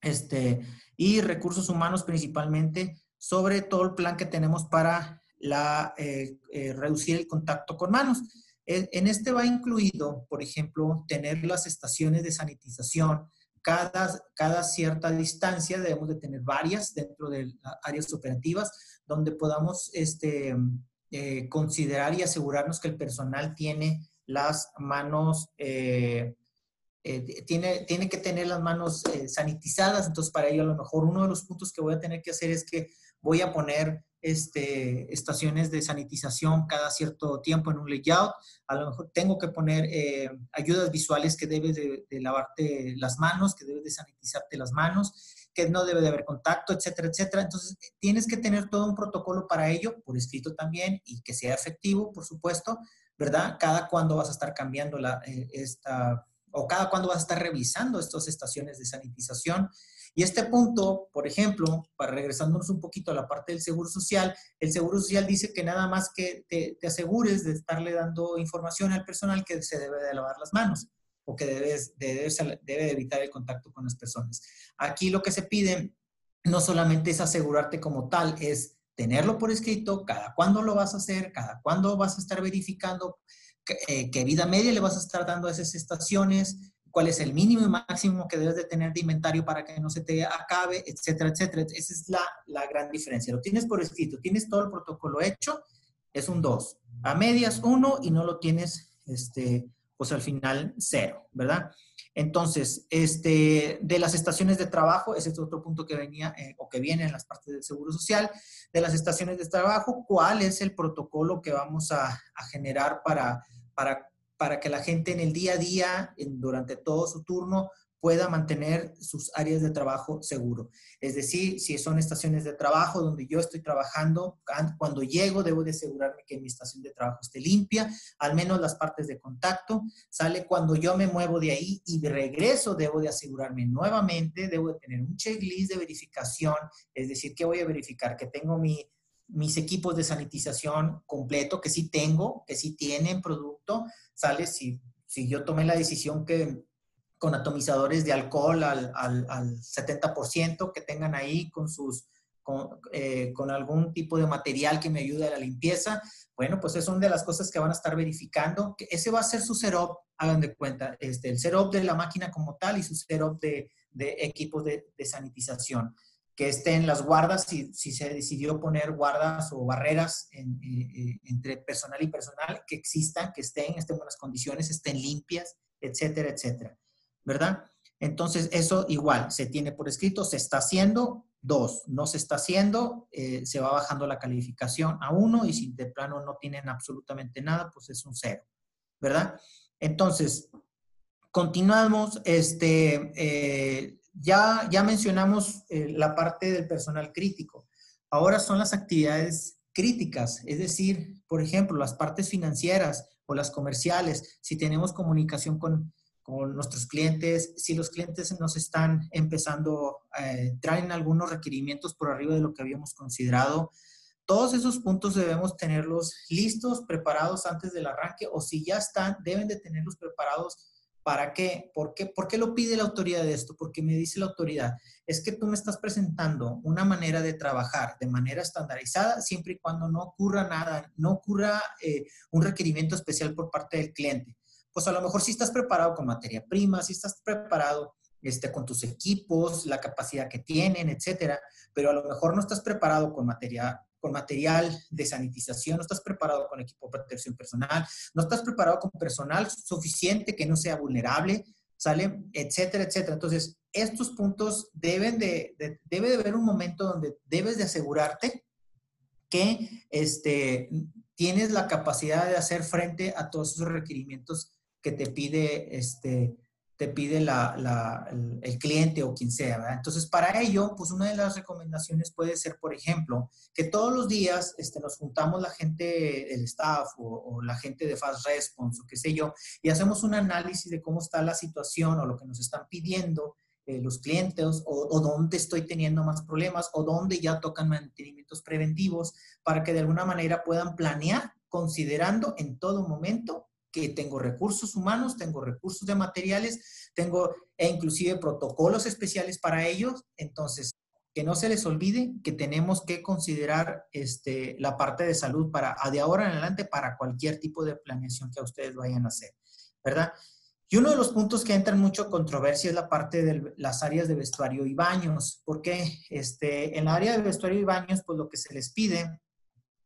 este, y recursos humanos principalmente sobre todo el plan que tenemos para la, eh, eh, reducir el contacto con manos. En este va incluido, por ejemplo, tener las estaciones de sanitización. Cada, cada cierta distancia debemos de tener varias dentro de las áreas operativas donde podamos este, eh, considerar y asegurarnos que el personal tiene las manos, eh, eh, tiene, tiene que tener las manos sanitizadas. Entonces, para ello, a lo mejor uno de los puntos que voy a tener que hacer es que voy a poner este, estaciones de sanitización cada cierto tiempo en un layout. A lo mejor tengo que poner eh, ayudas visuales que debes de, lavarte las manos, que debes de sanitizarte las manos, que no debe de haber contacto, etcétera, etcétera. Entonces, tienes que tener todo un protocolo para ello, por escrito también, y que sea efectivo, por supuesto, ¿verdad? Cada cuándo vas a estar cambiando la, eh, esta, o cada cuándo vas a estar revisando estas estaciones de sanitización. Y este punto, por ejemplo, para regresándonos un poquito a la parte del seguro social, el seguro social dice que nada más que te, asegures de estarle dando información al personal que se debe de lavar las manos o que debes, debe, debe evitar el contacto con las personas. Aquí lo que se pide no solamente es asegurarte como tal, es tenerlo por escrito, cada cuándo lo vas a hacer, cada cuándo vas a estar verificando, qué, qué vida media le vas a estar dando a esas estaciones, cuál es el mínimo y máximo que debes de tener de inventario para que no se te acabe, etcétera, etcétera. Esa es la, la gran diferencia. Lo tienes por escrito, tienes todo el protocolo hecho, es un 2. A medias 1 y no lo tienes, este, pues al final 0, ¿verdad? Entonces, este, de las estaciones de trabajo, ese es otro punto que venía eh, o que viene en las partes del Seguro Social, de las estaciones de trabajo, ¿cuál es el protocolo que vamos a, a generar para, para para que la gente en el día a día, durante todo su turno, pueda mantener sus áreas de trabajo seguro. Es decir, si son estaciones de trabajo donde yo estoy trabajando, cuando llego debo de asegurarme que mi estación de trabajo esté limpia, al menos las partes de contacto. Sale cuando yo me muevo de ahí y de regreso debo de asegurarme nuevamente, debo de tener un checklist de verificación, es decir, que voy a verificar que tengo mi mis equipos de sanitización completo, que sí tengo, que sí tienen producto, sale si, si yo tomé la decisión que con atomizadores de alcohol al, al, al 70%, que tengan ahí con sus, con, eh, con, algún tipo de material que me ayude a la limpieza. Bueno, pues es una de las cosas que van a estar verificando. Ese va a ser su setup, hagan de cuenta, este, el setup de la máquina como tal y su setup de, de equipos de, de sanitización que estén las guardas, si, si se decidió poner guardas o barreras eh, eh, entre personal y personal, que existan, que estén, estén en buenas condiciones, estén limpias, etcétera, etcétera. ¿Verdad? Entonces, eso igual, se tiene por escrito, se está haciendo, dos, no se está haciendo, eh, se va bajando la calificación a uno y si de plano no tienen absolutamente nada, pues es un cero, ¿verdad? Entonces, continuamos, este, ya, ya mencionamos eh, la parte del personal crítico. Ahora son las actividades críticas, es decir, por ejemplo, las partes financieras o las comerciales, si tenemos comunicación con, con nuestros clientes, si los clientes nos están empezando, eh, traen algunos requerimientos por arriba de lo que habíamos considerado, todos esos puntos debemos tenerlos listos, preparados antes del arranque o si ya están, deben de tenerlos preparados ¿Para qué? ¿Por qué? ¿Por qué lo pide la autoridad de esto? Porque me dice la autoridad, es que tú me estás presentando una manera de trabajar de manera estandarizada siempre y cuando no ocurra nada, no ocurra eh, un requerimiento especial por parte del cliente. Pues a lo mejor si estás preparado con materia prima, si estás preparado este, con tus equipos, la capacidad que tienen, etcétera, pero a lo mejor no estás preparado con materia con material de sanitización, no estás preparado con equipo de protección personal, no estás preparado con personal suficiente que no sea vulnerable, ¿sale? Etcétera, etcétera. Entonces, estos puntos deben de, debe de haber un momento donde debes de asegurarte que este, tienes la capacidad de hacer frente a todos esos requerimientos que te pide este, te pide la, el, cliente o quien sea. Entonces, para ello, pues una de las recomendaciones puede ser, por ejemplo, que todos los días este, nos juntamos la gente del staff o, la gente de Fast Response o qué sé yo, y hacemos un análisis de cómo está la situación o lo que nos están pidiendo eh, los clientes o, dónde estoy teniendo más problemas o dónde ya tocan mantenimientos preventivos para que de alguna manera puedan planear considerando en todo momento que tengo recursos humanos, tengo recursos de materiales, tengo e inclusive protocolos especiales para ellos. Entonces, que no se les olvide que tenemos que considerar este, la parte de salud para de ahora en adelante para cualquier tipo de planeación que ustedes vayan a hacer, ¿verdad? Y uno de los puntos que entra en mucho controversia es la parte de las áreas de vestuario y baños, porque este, en la área de vestuario y baños, pues lo que se les pide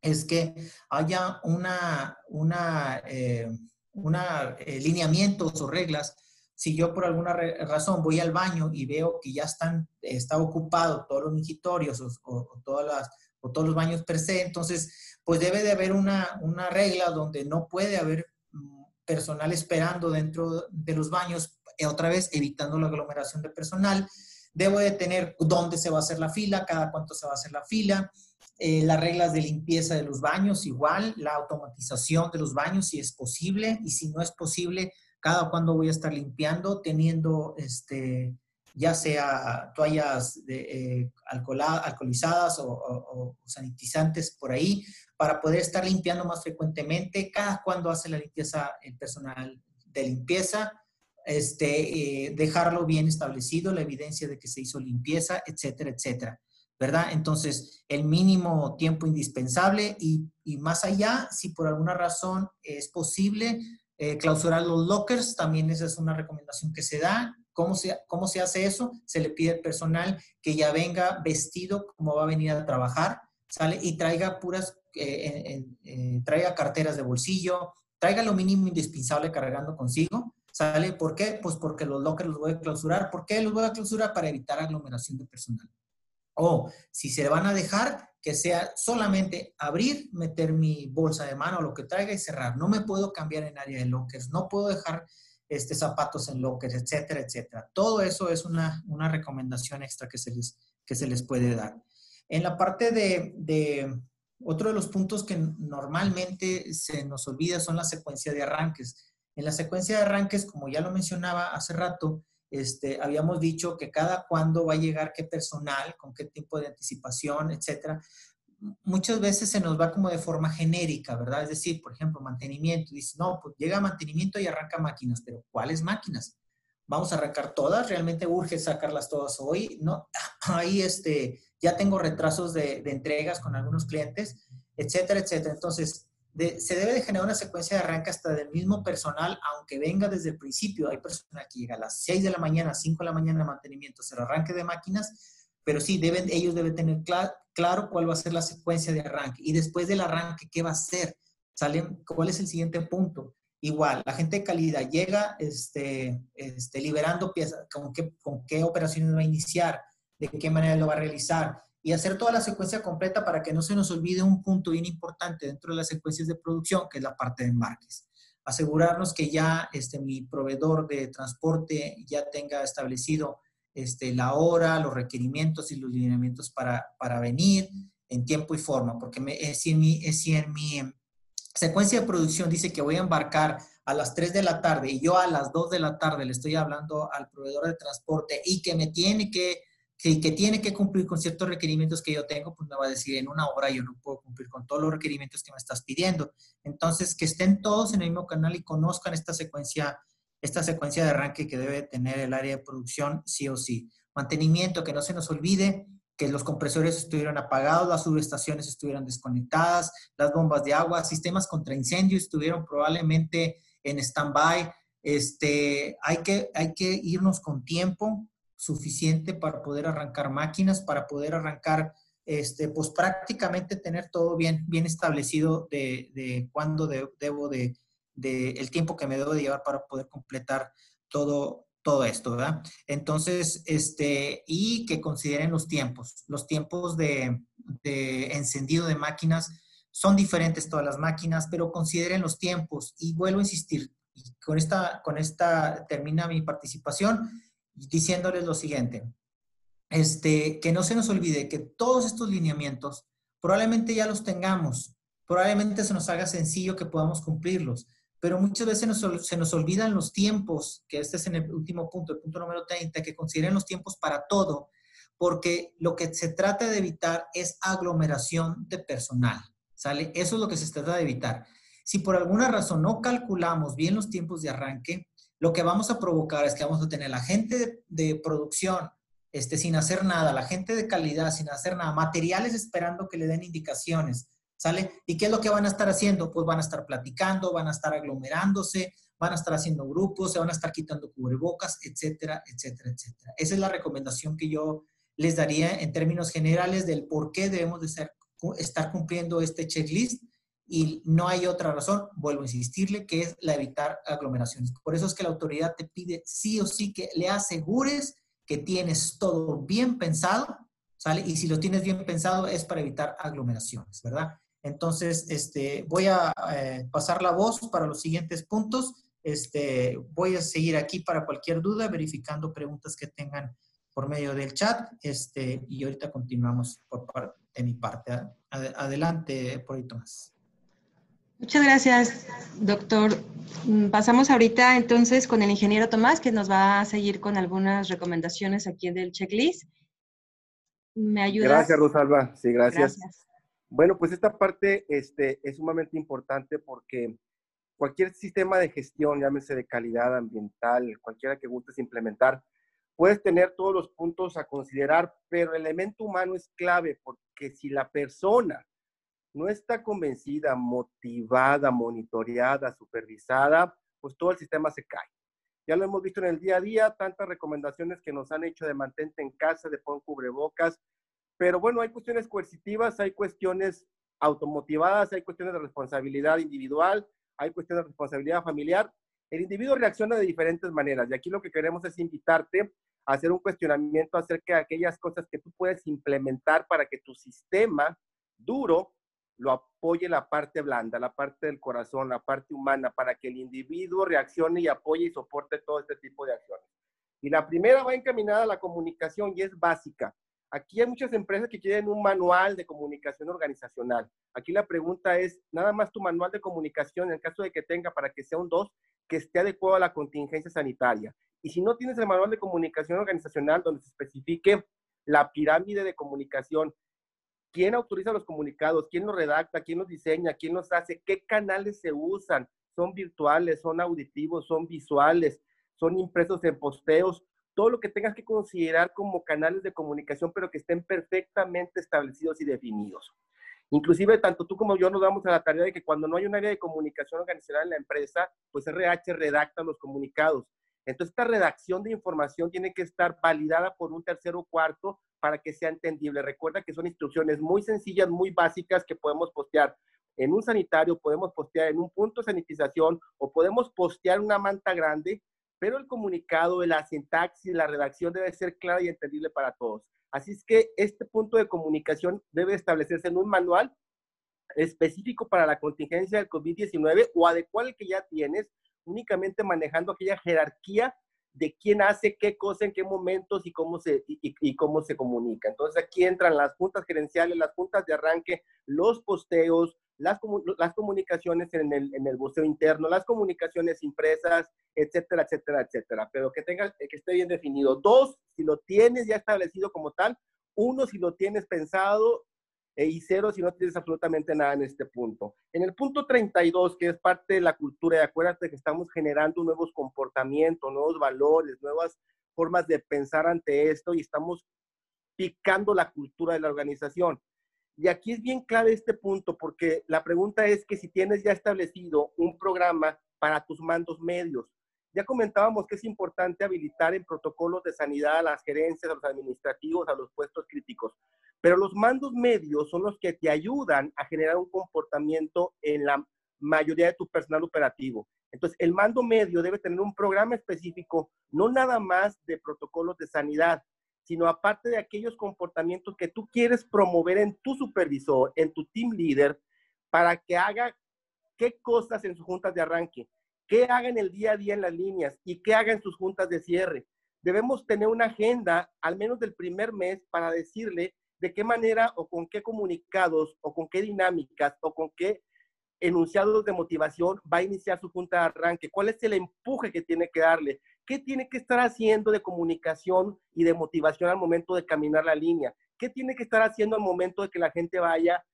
es que haya una, una, eh, una eh, o reglas si yo por alguna razón voy al baño y veo que ya están, está ocupado todos los mingitorios o, todas o todos los baños per se, entonces pues debe de haber una, una regla donde no puede haber mm, personal esperando dentro de los baños, eh, otra vez evitando la aglomeración de personal. Debo de tener dónde se va a hacer la fila, cada cuánto se va a hacer la fila, eh, las reglas de limpieza de los baños igual, la automatización de los baños si es posible y si no es posible, cada cuándo voy a estar limpiando, teniendo este, ya sea toallas eh, alcoholizadas o, sanitizantes por ahí, para poder estar limpiando más frecuentemente, cada cuando hace la limpieza el personal de limpieza, este, eh, dejarlo bien establecido, la evidencia de que se hizo limpieza, etcétera, etcétera. ¿Verdad? Entonces, el mínimo tiempo indispensable y, más allá, si por alguna razón es posible, eh, clausurar los lockers, también esa es una recomendación que se da. ¿Cómo se, ¿Cómo se hace eso? Se le pide al personal que ya venga vestido como va a venir a trabajar, ¿sale? Y traiga puras, eh, eh, traiga carteras de bolsillo, traiga lo mínimo indispensable cargando consigo, ¿sale? ¿Por qué? Pues porque los lockers los voy a clausurar. ¿Por qué los voy a clausurar? Para evitar aglomeración de personal. O si se van a dejar, que sea solamente abrir, meter mi bolsa de mano, lo que traiga y cerrar. No me puedo cambiar en área de lockers, no puedo dejar este, zapatos en lockers, etcétera, etcétera. Todo eso es una, una recomendación extra que se, les, que se les puede dar. En la parte de, de, otro de los puntos que normalmente se nos olvida son la secuencia de arranques. En la secuencia de arranques, como ya lo mencionaba hace rato, este, habíamos dicho que cada cuándo va a llegar qué personal, con qué tipo de anticipación, etcétera. Muchas veces se nos va como de forma genérica, ¿verdad? Es decir, por ejemplo, mantenimiento. Dice, no, pues llega mantenimiento y arranca máquinas, pero ¿cuáles máquinas? Vamos a arrancar todas, realmente urge sacarlas todas hoy, ¿no? Ahí este, ya tengo retrasos de, de entregas con algunos clientes, etcétera, etcétera. Entonces, se debe de generar una secuencia de arranque hasta del mismo personal, aunque venga desde el principio. Hay personal que llega a las 6 de la mañana, 5 de la mañana mantenimiento, se arranque de máquinas, pero sí, deben, ellos deben tener claro cuál va a ser la secuencia de arranque. Y después del arranque, ¿qué va a hacer? ¿Salen, ¿Cuál es el siguiente punto? Igual, la gente de calidad llega este, este, liberando piezas, con qué, con qué operaciones va a iniciar, de qué manera lo va a realizar, y hacer toda la secuencia completa para que no se nos olvide un punto bien importante dentro de las secuencias de producción, que es la parte de embarques. Asegurarnos que ya este, mi proveedor de transporte ya tenga establecido este, la hora, los requerimientos y los lineamientos para, para venir en tiempo y forma, porque me, si, en mi, si en mi secuencia de producción dice que voy a embarcar a las 3 de la tarde y yo a las 2 de la tarde le estoy hablando al proveedor de transporte y que me tiene que que, que, tiene que cumplir con ciertos requerimientos que yo tengo, pues me va a decir, en una hora yo no puedo cumplir con todos los requerimientos que me estás pidiendo. Entonces, que estén todos en el mismo canal y conozcan esta secuencia, esta secuencia de arranque que debe tener el área de producción sí o sí. Mantenimiento, que no se nos olvide que los compresores estuvieron apagados, las subestaciones estuvieron desconectadas, las bombas de agua, sistemas contra incendios estuvieron probablemente en stand-by. Este, hay, que, hay que irnos con tiempo, suficiente para poder arrancar máquinas, para poder arrancar, este, pues prácticamente tener todo bien, bien establecido de, de cuándo debo de, de, el tiempo que me debo de llevar para poder completar todo, todo esto, ¿verdad? Entonces, este, y que consideren los tiempos. Los tiempos de, de encendido de máquinas son diferentes todas las máquinas, pero consideren los tiempos. Y vuelvo a insistir, y con esta, con esta termina mi participación diciéndoles lo siguiente, este, que no se nos olvide que todos estos lineamientos probablemente ya los tengamos, probablemente se nos haga sencillo que podamos cumplirlos, pero muchas veces se nos olvidan los tiempos, que este es el último punto, el punto número 30, que consideren los tiempos para todo, porque lo que se trata de evitar es aglomeración de personal. ¿sale? Eso es lo que se trata de evitar. Si por alguna razón no calculamos bien los tiempos de arranque, lo que vamos a provocar es que vamos a tener la gente de, producción este, sin hacer nada, la gente de calidad sin hacer nada, materiales esperando que le den indicaciones, ¿sale? ¿Y qué es lo que van a estar haciendo? Pues van a estar platicando, van a estar aglomerándose, van a estar haciendo grupos, se van a estar quitando cubrebocas, etcétera, etcétera, etcétera. Esa es la recomendación que yo les daría en términos generales del por qué debemos de ser, estar cumpliendo este checklist y no hay otra razón, vuelvo a insistirle, que es la evitar aglomeraciones. Por eso es que la autoridad te pide sí o sí que le asegures que tienes todo bien pensado, ¿sale? Y si lo tienes bien pensado es para evitar aglomeraciones, ¿verdad? Entonces, este, voy a eh, pasar la voz para los siguientes puntos. Este, voy a seguir aquí para cualquier duda, verificando preguntas que tengan por medio del chat. Este, y ahorita continuamos por parte de mi parte. Adelante, por ahí, Tomás. Muchas gracias, doctor. Mm, pasamos ahorita entonces con el ingeniero Tomás, que nos va a seguir con algunas recomendaciones aquí del checklist. ¿Me ayudas? Gracias, Rosalba. Sí, gracias. Bueno, pues esta parte este, es sumamente importante porque cualquier sistema de gestión, llámese de calidad ambiental, cualquiera que gustes implementar, puedes tener todos los puntos a considerar, pero el elemento humano es clave porque si la persona no está convencida, motivada, monitoreada, supervisada, pues todo el sistema se cae. Ya lo hemos visto en el día a día, tantas recomendaciones que nos han hecho de mantente en casa, de pon cubrebocas, pero bueno, hay cuestiones coercitivas, hay cuestiones automotivadas, hay cuestiones de responsabilidad individual, hay cuestiones de responsabilidad familiar. El individuo reacciona de diferentes maneras y aquí lo que queremos es invitarte a hacer un cuestionamiento acerca de aquellas cosas que tú puedes implementar para que tu sistema duro lo apoye la parte blanda, la parte del corazón, la parte humana, para que el individuo reaccione y apoye y soporte todo este tipo de acciones. Y la primera va encaminada a la comunicación y es básica. Aquí hay muchas empresas que quieren un manual de comunicación organizacional. Aquí la pregunta es, nada más tu manual de comunicación, en el caso de que tenga para que sea un 2, que esté adecuado a la contingencia sanitaria. Y si no tienes el manual de comunicación organizacional donde se especifique la pirámide de comunicación, quién autoriza los comunicados, quién los redacta, quién los diseña, quién los hace, qué canales se usan, son virtuales, son auditivos, son visuales, son impresos en posteos, todo lo que tengas que considerar como canales de comunicación, pero que estén perfectamente establecidos y definidos. Inclusive, tanto tú como yo nos damos a la tarea de que cuando no hay un área de comunicación organizacional en la empresa, pues RH redacta los comunicados. Entonces, esta redacción de información tiene que estar validada por un tercero o cuarto para que sea entendible. Recuerda que son instrucciones muy sencillas, muy básicas que podemos postear en un sanitario, podemos postear en un punto de sanitización o podemos postear una manta grande, pero el comunicado, la sintaxis, la redacción debe ser clara y entendible para todos. Así es que este punto de comunicación debe establecerse en un manual específico para la contingencia del COVID-19 o adecuar el que ya tienes, únicamente manejando aquella jerarquía de quién hace qué cosa en qué momentos y cómo se, y, cómo se comunica. Entonces aquí entran las juntas gerenciales, las juntas de arranque, los posteos, las, las comunicaciones en el, en el busteo interno, las comunicaciones impresas, etcétera, etcétera, etcétera. Pero que, tenga, que esté bien definido. Dos, si lo tienes ya establecido como tal. Uno, si lo tienes pensado y cero si no tienes absolutamente nada en este punto. En el punto 32, que es parte de la cultura, y acuérdate que estamos generando nuevos comportamientos, nuevos valores, nuevas formas de pensar ante esto y estamos picando la cultura de la organización. Y aquí es bien clave este punto, porque la pregunta es que si tienes ya establecido un programa para tus mandos medios, ya comentábamos que es importante habilitar en protocolos de sanidad a las gerencias, a los administrativos, a los puestos críticos. Pero los mandos medios son los que te ayudan a generar un comportamiento en la mayoría de tu personal operativo. Entonces, el mando medio debe tener un programa específico, no nada más de protocolos de sanidad, sino aparte de aquellos comportamientos que tú quieres promover en tu supervisor, en tu team leader, para que haga qué cosas en sus juntas de arranque qué haga en el día a día en las líneas y qué haga en sus juntas de cierre. Debemos tener una agenda, al menos del primer mes, para decirle de qué manera o con qué comunicados o con qué dinámicas o con qué enunciados de motivación va a iniciar su junta de arranque, cuál es el empuje que tiene que darle, qué tiene que estar haciendo de comunicación y de motivación al momento de caminar la línea, qué tiene que estar haciendo al momento de que la gente vaya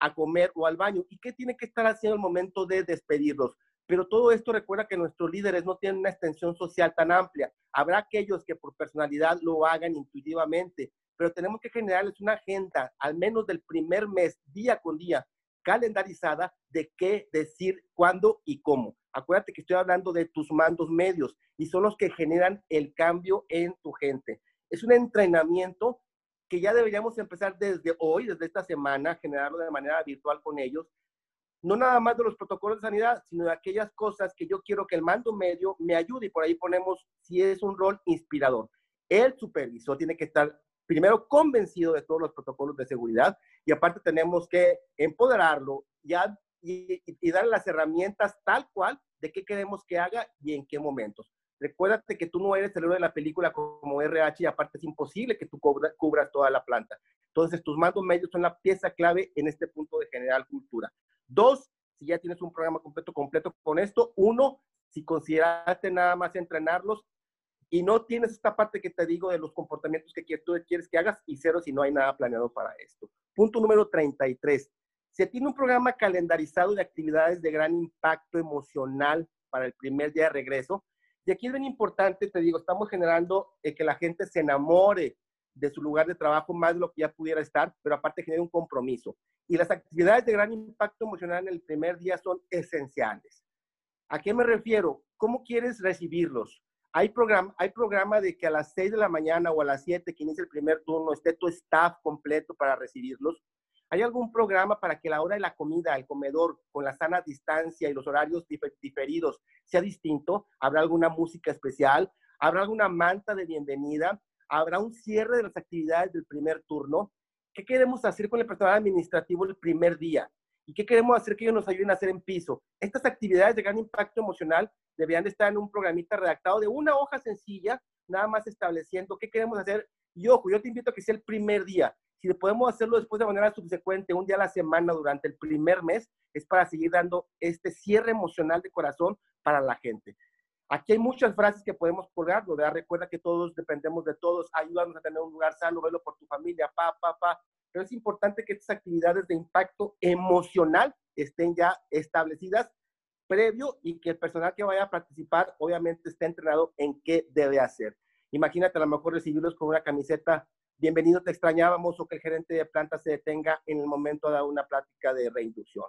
a comer o al baño y qué tiene que estar haciendo el momento de despedirlos. Pero todo esto recuerda que nuestros líderes no tienen una extensión social tan amplia. Habrá aquellos que por personalidad lo hagan intuitivamente, pero tenemos que generarles una agenda, al menos del primer mes, día con día, calendarizada de qué decir, cuándo y cómo. Acuérdate que estoy hablando de tus mandos medios y son los que generan el cambio en tu gente. Es un entrenamiento que ya deberíamos empezar desde hoy, desde esta semana, generarlo de manera virtual con ellos. No nada más de los protocolos de sanidad, sino de aquellas cosas que yo quiero que el mando medio me ayude y por ahí ponemos si es un rol inspirador. El supervisor tiene que estar primero convencido de todos los protocolos de seguridad y aparte tenemos que empoderarlo ya, y, y darle las herramientas tal cual de qué queremos que haga y en qué momentos. Recuérdate que tú no eres el héroe de la película como RH y aparte es imposible que tú cubras toda la planta. Entonces, tus mandos medios son la pieza clave en este punto de generar cultura. Dos, si ya tienes un programa completo, completo con esto. Uno, si consideraste nada más entrenarlos y no tienes esta parte que te digo de los comportamientos que tú quieres que hagas y cero si no hay nada planeado para esto. Punto número 33. Se tiene un programa calendarizado de actividades de gran impacto emocional para el primer día de regreso, y aquí es bien importante, te digo, estamos generando eh, que la gente se enamore de su lugar de trabajo más de lo que ya pudiera estar, pero aparte genera un compromiso. Y las actividades de gran impacto emocional en el primer día son esenciales. ¿A qué me refiero? ¿Cómo quieres recibirlos? Hay programa, hay programa de que a las 6 de la mañana o a las 7 que inicia el primer turno esté tu staff completo para recibirlos. ¿Hay algún programa para que la hora de la comida, el comedor, con la sana distancia y los horarios diferidos sea distinto? ¿Habrá alguna música especial? ¿Habrá alguna manta de bienvenida? ¿Habrá un cierre de las actividades del primer turno? ¿Qué queremos hacer con el personal administrativo el primer día? ¿Y qué queremos hacer que ellos nos ayuden a hacer en piso? Estas actividades de gran impacto emocional deberían de estar en un programita redactado de una hoja sencilla, nada más estableciendo qué queremos hacer. Y ojo, yo te invito a que sea el primer día si podemos hacerlo después de manera subsecuente, un día a la semana durante el primer mes, es para seguir dando este cierre emocional de corazón para la gente. Aquí hay muchas frases que podemos colgar, ¿verdad? Recuerda que todos dependemos de todos, ayúdanos a tener un lugar sano, velo por tu familia, pa, pa, pa. Pero es importante que estas actividades de impacto emocional estén ya establecidas previo y que el personal que vaya a participar obviamente esté entrenado en qué debe hacer. Imagínate a lo mejor recibirlos con una camiseta bienvenido, te extrañábamos o que el gerente de planta se detenga en el momento de una plática de reinducción.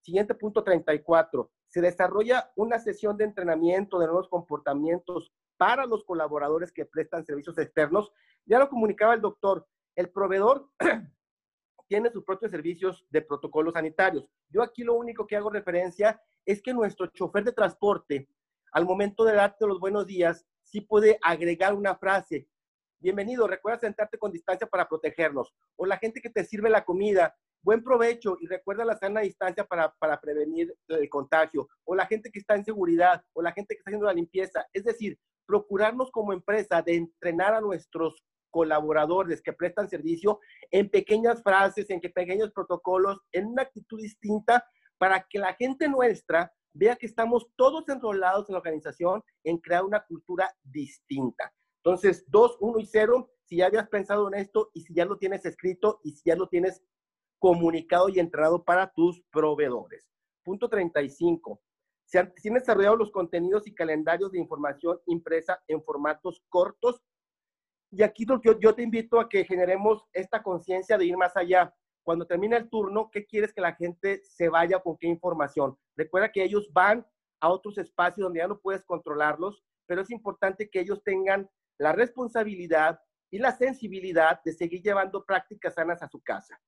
Siguiente punto 34. Se desarrolla una sesión de entrenamiento de nuevos comportamientos para los colaboradores que prestan servicios externos. Ya lo comunicaba el doctor, el proveedor tiene sus propios servicios de protocolos sanitarios. Yo aquí lo único que hago referencia es que nuestro chofer de transporte, al momento de darte los buenos días, sí puede agregar una frase bienvenido, recuerda sentarte con distancia para protegernos. O la gente que te sirve la comida, buen provecho y recuerda la sana distancia para, para prevenir el contagio. O la gente que está en seguridad, o la gente que está haciendo la limpieza. Es decir, procurarnos como empresa de entrenar a nuestros colaboradores que prestan servicio en pequeñas frases, en pequeños protocolos, en una actitud distinta para que la gente nuestra vea que estamos todos enrolados en la organización en crear una cultura distinta. Entonces, 2, 1 y 0, si ya habías pensado en esto y si ya lo tienes escrito y si ya lo tienes comunicado y entrenado para tus proveedores. Punto 35. Se han, desarrollado los contenidos y calendarios de información impresa en formatos cortos. Y aquí yo, yo te invito a que generemos esta conciencia de ir más allá. Cuando termina el turno, ¿qué quieres que la gente se vaya con qué información? Recuerda que ellos van a otros espacios donde ya no puedes controlarlos, pero es importante que ellos tengan la responsabilidad y la sensibilidad de seguir llevando prácticas sanas a su casa.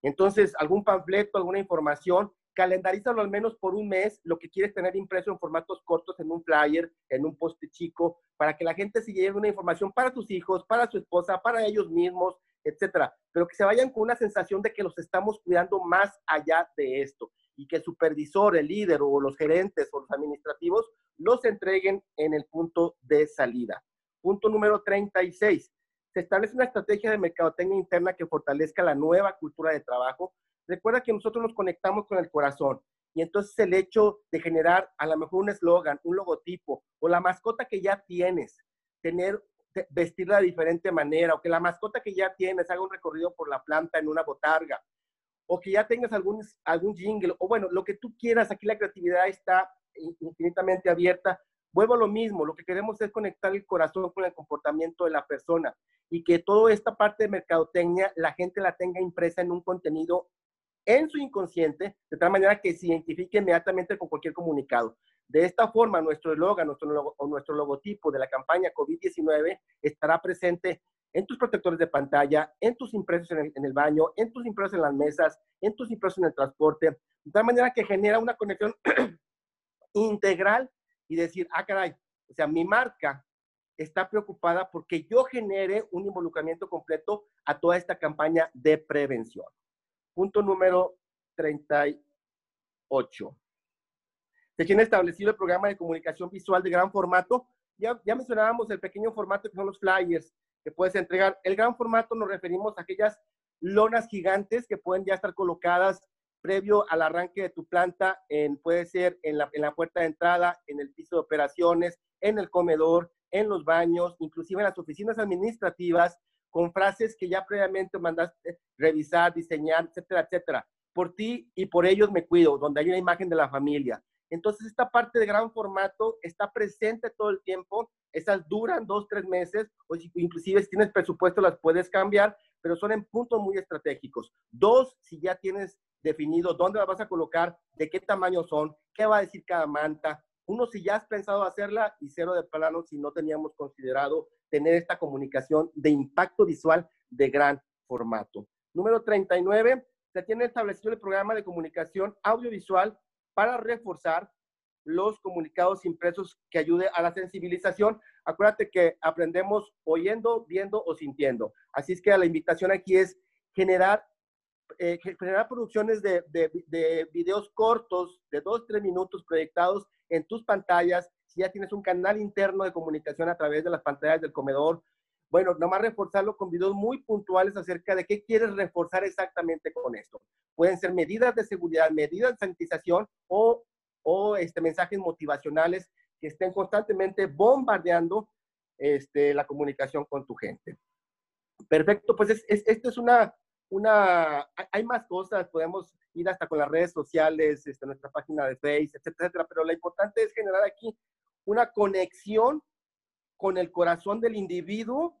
Entonces, algún panfleto, alguna información, calendarízalo al menos por un mes, lo que quieres tener impreso en formatos cortos, en un flyer, en un poste chico, para que la gente se lleve una información para sus hijos, para su esposa, para ellos mismos, etcétera. Pero que se vayan con una sensación de que los estamos cuidando más allá de esto y que el supervisor, el líder o los gerentes o los administrativos los entreguen en el punto de salida. Punto número 36. Se establece una estrategia de mercadotecnia interna que fortalezca la nueva cultura de trabajo. Recuerda que nosotros nos conectamos con el corazón y entonces el hecho de generar a lo mejor un eslogan, un logotipo o la mascota que ya tienes, tener vestirla de diferente manera o que la mascota que ya tienes haga un recorrido por la planta en una botarga o que ya tengas algún, algún jingle, o bueno, lo que tú quieras, aquí la creatividad está infinitamente abierta. Vuelvo a lo mismo, lo que queremos es conectar el corazón con el comportamiento de la persona y que toda esta parte de mercadotecnia la gente la tenga impresa en un contenido en su inconsciente, de tal manera que se identifique inmediatamente con cualquier comunicado. De esta forma, nuestro eslogan nuestro, o nuestro logotipo de la campaña COVID-19 estará presente en tus protectores de pantalla, en tus impresos en el, baño, en tus impresos en las mesas, en tus impresos en el transporte, de tal manera que genera una conexión integral y decir, ah, caray, o sea, mi marca está preocupada porque yo genere un involucramiento completo a toda esta campaña de prevención. Punto número 38. Se tiene establecido el programa de comunicación visual de gran formato. Ya, ya mencionábamos el pequeño formato que son los flyers que puedes entregar. El gran formato nos referimos a aquellas lonas gigantes que pueden ya estar colocadas previo al arranque de tu planta, en, puede ser en la, en la puerta de entrada, en el piso de operaciones, en el comedor, en los baños, inclusive en las oficinas administrativas, con frases que ya previamente mandaste revisar, diseñar, etcétera, etcétera. Por ti y por ellos me cuido, donde hay una imagen de la familia. Entonces, esta parte de gran formato está presente todo el tiempo. Esas duran dos, tres meses, o inclusive si tienes presupuesto las puedes cambiar, pero son en puntos muy estratégicos. Dos, si ya tienes definido dónde las vas a colocar, de qué tamaño son, qué va a decir cada manta. Uno, si ya has pensado hacerla, y cero de plano si no teníamos considerado tener esta comunicación de impacto visual de gran formato. Número 39, se tiene establecido el programa de comunicación audiovisual para reforzar los comunicados impresos que ayude a la sensibilización. Acuérdate que aprendemos oyendo, viendo o sintiendo. Así es que la invitación aquí es generar, eh, generar producciones de, de, de, videos cortos de dos, tres minutos proyectados en tus pantallas. Si ya tienes un canal interno de comunicación a través de las pantallas del comedor, bueno, nomás reforzarlo con videos muy puntuales acerca de qué quieres reforzar exactamente con esto. Pueden ser medidas de seguridad, medidas de sanitización o, o este, mensajes motivacionales que estén constantemente bombardeando este, la comunicación con tu gente. Perfecto, pues es, esto es una, una, hay más cosas, podemos ir hasta con las redes sociales, este, nuestra página de Facebook, etcétera, etcétera, pero lo importante es generar aquí una conexión con el corazón del individuo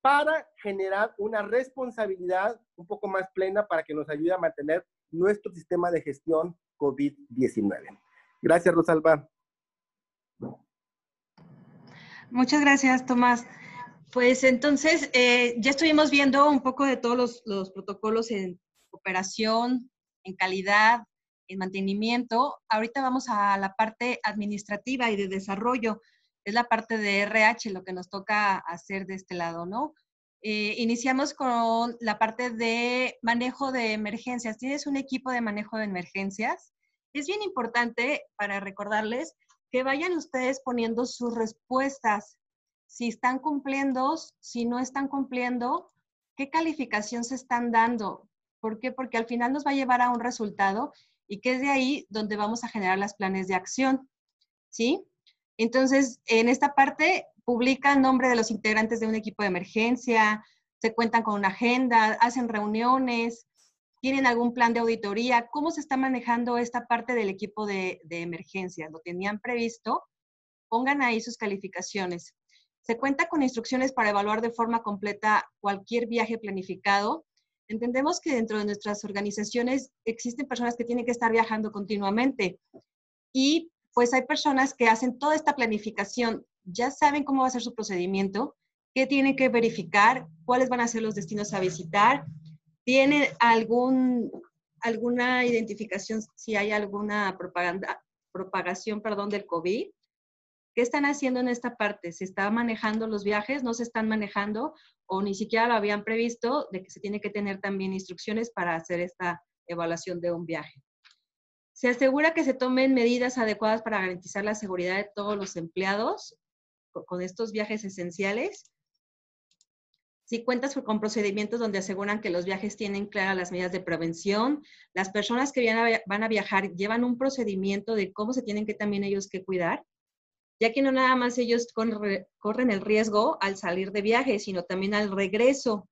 para generar una responsabilidad un poco más plena para que nos ayude a mantener nuestro sistema de gestión COVID-19. Gracias, Rosalba. Muchas gracias, Tomás. Pues entonces, eh, ya estuvimos viendo un poco de todos los, los, protocolos en operación, en calidad, en mantenimiento. Ahorita vamos a la parte administrativa y de desarrollo es la parte de RH, lo que nos toca hacer de este lado, ¿no? Eh, iniciamos con la parte de manejo de emergencias. ¿Tienes un equipo de manejo de emergencias? Es bien importante para recordarles que vayan ustedes poniendo sus respuestas. Si están cumpliendo, si no están cumpliendo, qué calificación se están dando. ¿Por qué? Porque al final nos va a llevar a un resultado y que es de ahí donde vamos a generar las planes de acción. ¿Sí? Entonces, en esta parte publican el nombre de los integrantes de un equipo de emergencia, se cuentan con una agenda, hacen reuniones, tienen algún plan de auditoría, cómo se está manejando esta parte del equipo de, de emergencia, lo tenían previsto, pongan ahí sus calificaciones. Se cuenta con instrucciones para evaluar de forma completa cualquier viaje planificado. Entendemos que dentro de nuestras organizaciones existen personas que tienen que estar viajando continuamente y pues hay personas que hacen toda esta planificación, ya saben cómo va a ser su procedimiento, qué tienen que verificar, cuáles van a ser los destinos a visitar, tienen algún, alguna identificación, si hay alguna propaganda, propagación perdón, del COVID. ¿Qué están haciendo en esta parte? ¿Se están manejando los viajes? ¿No se están manejando? ¿O ni siquiera lo habían previsto de que se tiene que tener también instrucciones para hacer esta evaluación de un viaje? Se asegura que se tomen medidas adecuadas para garantizar la seguridad de todos los empleados con estos viajes esenciales. Si cuentas con procedimientos donde aseguran que los viajes tienen claras las medidas de prevención, las personas que van a viajar llevan un procedimiento de cómo se tienen que también ellos que cuidar, ya que no nada más ellos corren el riesgo al salir de viaje, sino también al regreso.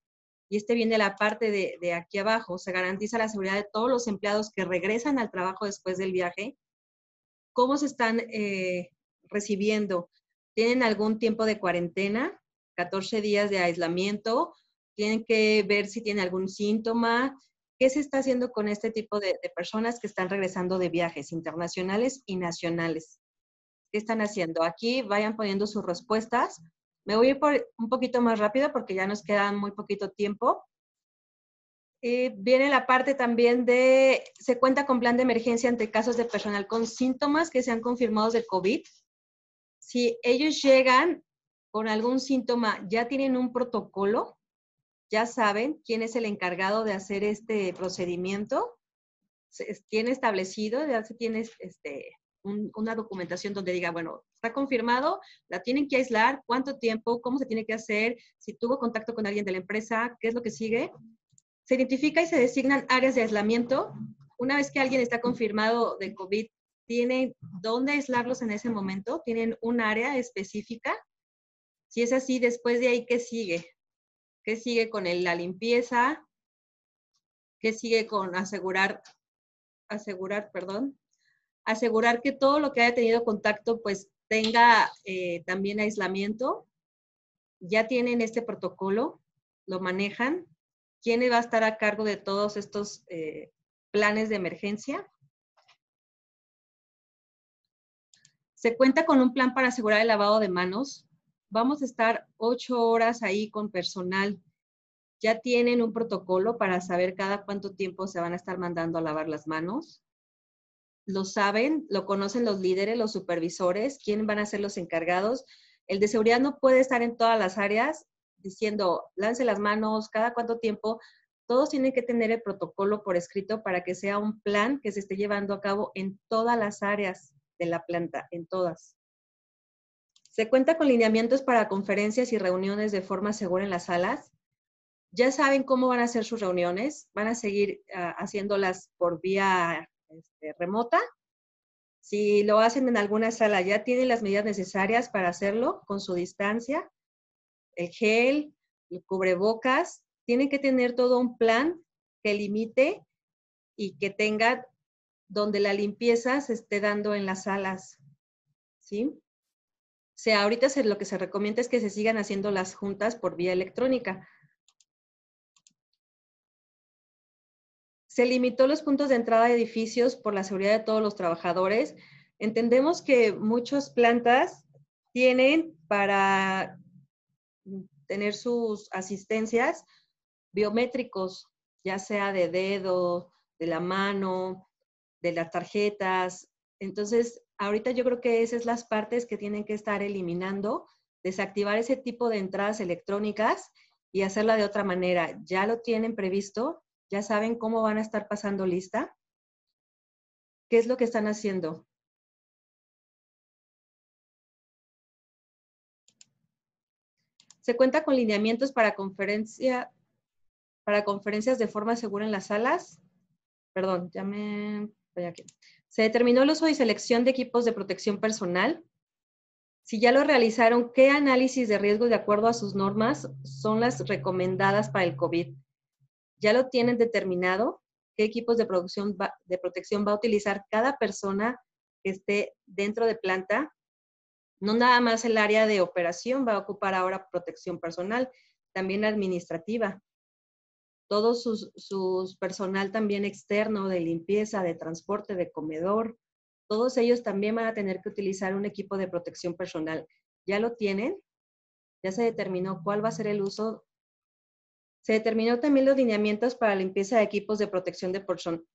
Y este viene la parte de, aquí abajo, se garantiza la seguridad de todos los empleados que regresan al trabajo después del viaje, cómo se están eh, recibiendo, tienen algún tiempo de cuarentena, 14 días de aislamiento, tienen que ver si tienen algún síntoma, qué se está haciendo con este tipo de, de personas que están regresando de viajes internacionales y nacionales. ¿Qué están haciendo? Aquí vayan poniendo sus respuestas me voy a ir por un poquito más rápido porque ya nos queda muy poquito tiempo. Viene la parte también de, se cuenta con plan de emergencia ante casos de personal con síntomas que sean confirmados de COVID. Si ellos llegan con algún síntoma, ya tienen un protocolo, ya saben quién es el encargado de hacer este procedimiento, se tiene establecido, ya se tiene este, una documentación donde diga, bueno, está confirmado, la tienen que aislar, cuánto tiempo, cómo se tiene que hacer, si tuvo contacto con alguien de la empresa, qué es lo que sigue. Se identifica y se designan áreas de aislamiento. Una vez que alguien está confirmado de COVID, ¿tienen dónde aislarlos en ese momento? ¿Tienen un área específica? Si es así, después de ahí, ¿qué sigue? ¿Qué sigue con la limpieza? ¿Qué sigue con asegurar, asegurar, perdón, asegurar que todo lo que haya tenido contacto pues tenga eh, también aislamiento. Ya tienen este protocolo, lo manejan. ¿Quién va a estar a cargo de todos estos eh, planes de emergencia? Se cuenta con un plan para asegurar el lavado de manos. Vamos a estar ocho horas ahí con personal. Ya tienen un protocolo para saber cada cuánto tiempo se van a estar mandando a lavar las manos lo saben, lo conocen los líderes, los supervisores, quién van a ser los encargados. El de seguridad no puede estar en todas las áreas diciendo, lance las manos, cada cuánto tiempo. Todos tienen que tener el protocolo por escrito para que sea un plan que se esté llevando a cabo en todas las áreas de la planta, en todas. Se cuenta con lineamientos para conferencias y reuniones de forma segura en las salas. Ya saben cómo van a ser sus reuniones, van a seguir ah, haciéndolas por vía este, remota. Si lo hacen en alguna sala, ya tienen las medidas necesarias para hacerlo con su distancia, el gel, el cubrebocas. Tienen que tener todo un plan que limite y que tenga donde la limpieza se esté dando en las salas. ¿Sí? O sea, ahorita lo que se recomienda es que se sigan haciendo las juntas por vía electrónica. Se limitó los puntos de entrada de edificios por la seguridad de todos los trabajadores. Entendemos que muchas plantas tienen para tener sus asistencias biométricos, ya sea de dedo, de la mano, de las tarjetas. Entonces, ahorita yo creo que esas son las partes que tienen que estar eliminando, desactivar ese tipo de entradas electrónicas y hacerla de otra manera. Ya lo tienen previsto, ¿Ya saben cómo van a estar pasando lista? ¿Qué es lo que están haciendo? Se cuenta con lineamientos para, conferencia, para conferencias de forma segura en las salas. Perdón, ya me... Voy aquí. Se determinó el uso y selección de equipos de protección personal. Si ya lo realizaron, ¿qué análisis de riesgo de acuerdo a sus normas son las recomendadas para el COVID? Ya lo tienen determinado, qué equipos de, protección va a utilizar cada persona que esté dentro de planta. No nada más el área de operación va a ocupar ahora protección personal, también administrativa. Todo su personal también externo de limpieza, de transporte, de comedor, todos ellos también van a tener que utilizar un equipo de protección personal. ¿Ya lo tienen? ¿Ya se determinó cuál va a ser el uso se determinó también los lineamientos para limpieza de equipos de protección de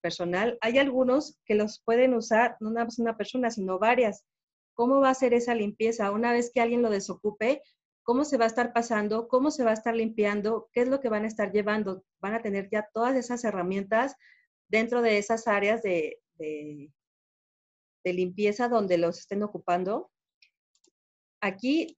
personal. Hay algunos que los pueden usar no una persona, sino varias. ¿Cómo va a ser esa limpieza? Una vez que alguien lo desocupe, ¿cómo se va a estar pasando? ¿Cómo se va a estar limpiando? ¿Qué es lo que van a estar llevando? Van a tener ya todas esas herramientas dentro de esas áreas de, de limpieza donde los estén ocupando. Aquí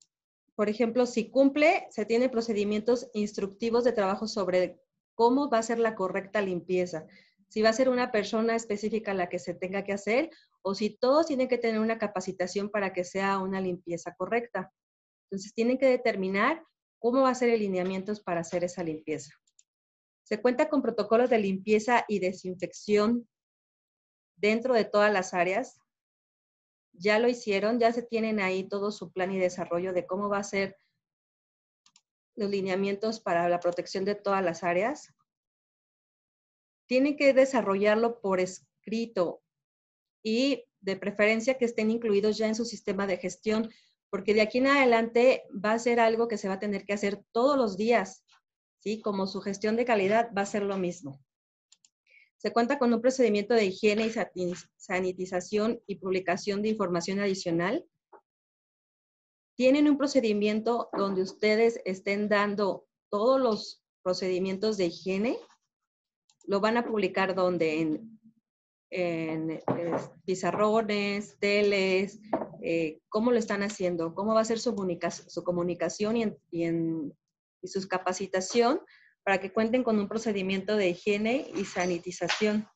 por ejemplo, si cumple, se tienen procedimientos instructivos de trabajo sobre cómo va a ser la correcta limpieza. Si va a ser una persona específica la que se tenga que hacer o si todos tienen que tener una capacitación para que sea una limpieza correcta. Entonces, tienen que determinar cómo va a ser el lineamientos para hacer esa limpieza. Se cuenta con protocolos de limpieza y desinfección dentro de todas las áreas. Ya lo hicieron, ya se tienen ahí todo su plan y desarrollo de cómo va a ser los lineamientos para la protección de todas las áreas. Tienen que desarrollarlo por escrito y de preferencia que estén incluidos ya en su sistema de gestión, porque de aquí en adelante va a ser algo que se va a tener que hacer todos los días, ¿sí? Como su gestión de calidad va a ser lo mismo. Se cuenta con un procedimiento de higiene y sanitización y publicación de información adicional. Tienen un procedimiento donde ustedes estén dando todos los procedimientos de higiene. Lo van a publicar donde en, en, pizarrones, teles, eh, cómo lo están haciendo, cómo va a ser su, comunicación y su capacitación para que cuenten con un procedimiento de higiene y sanitización.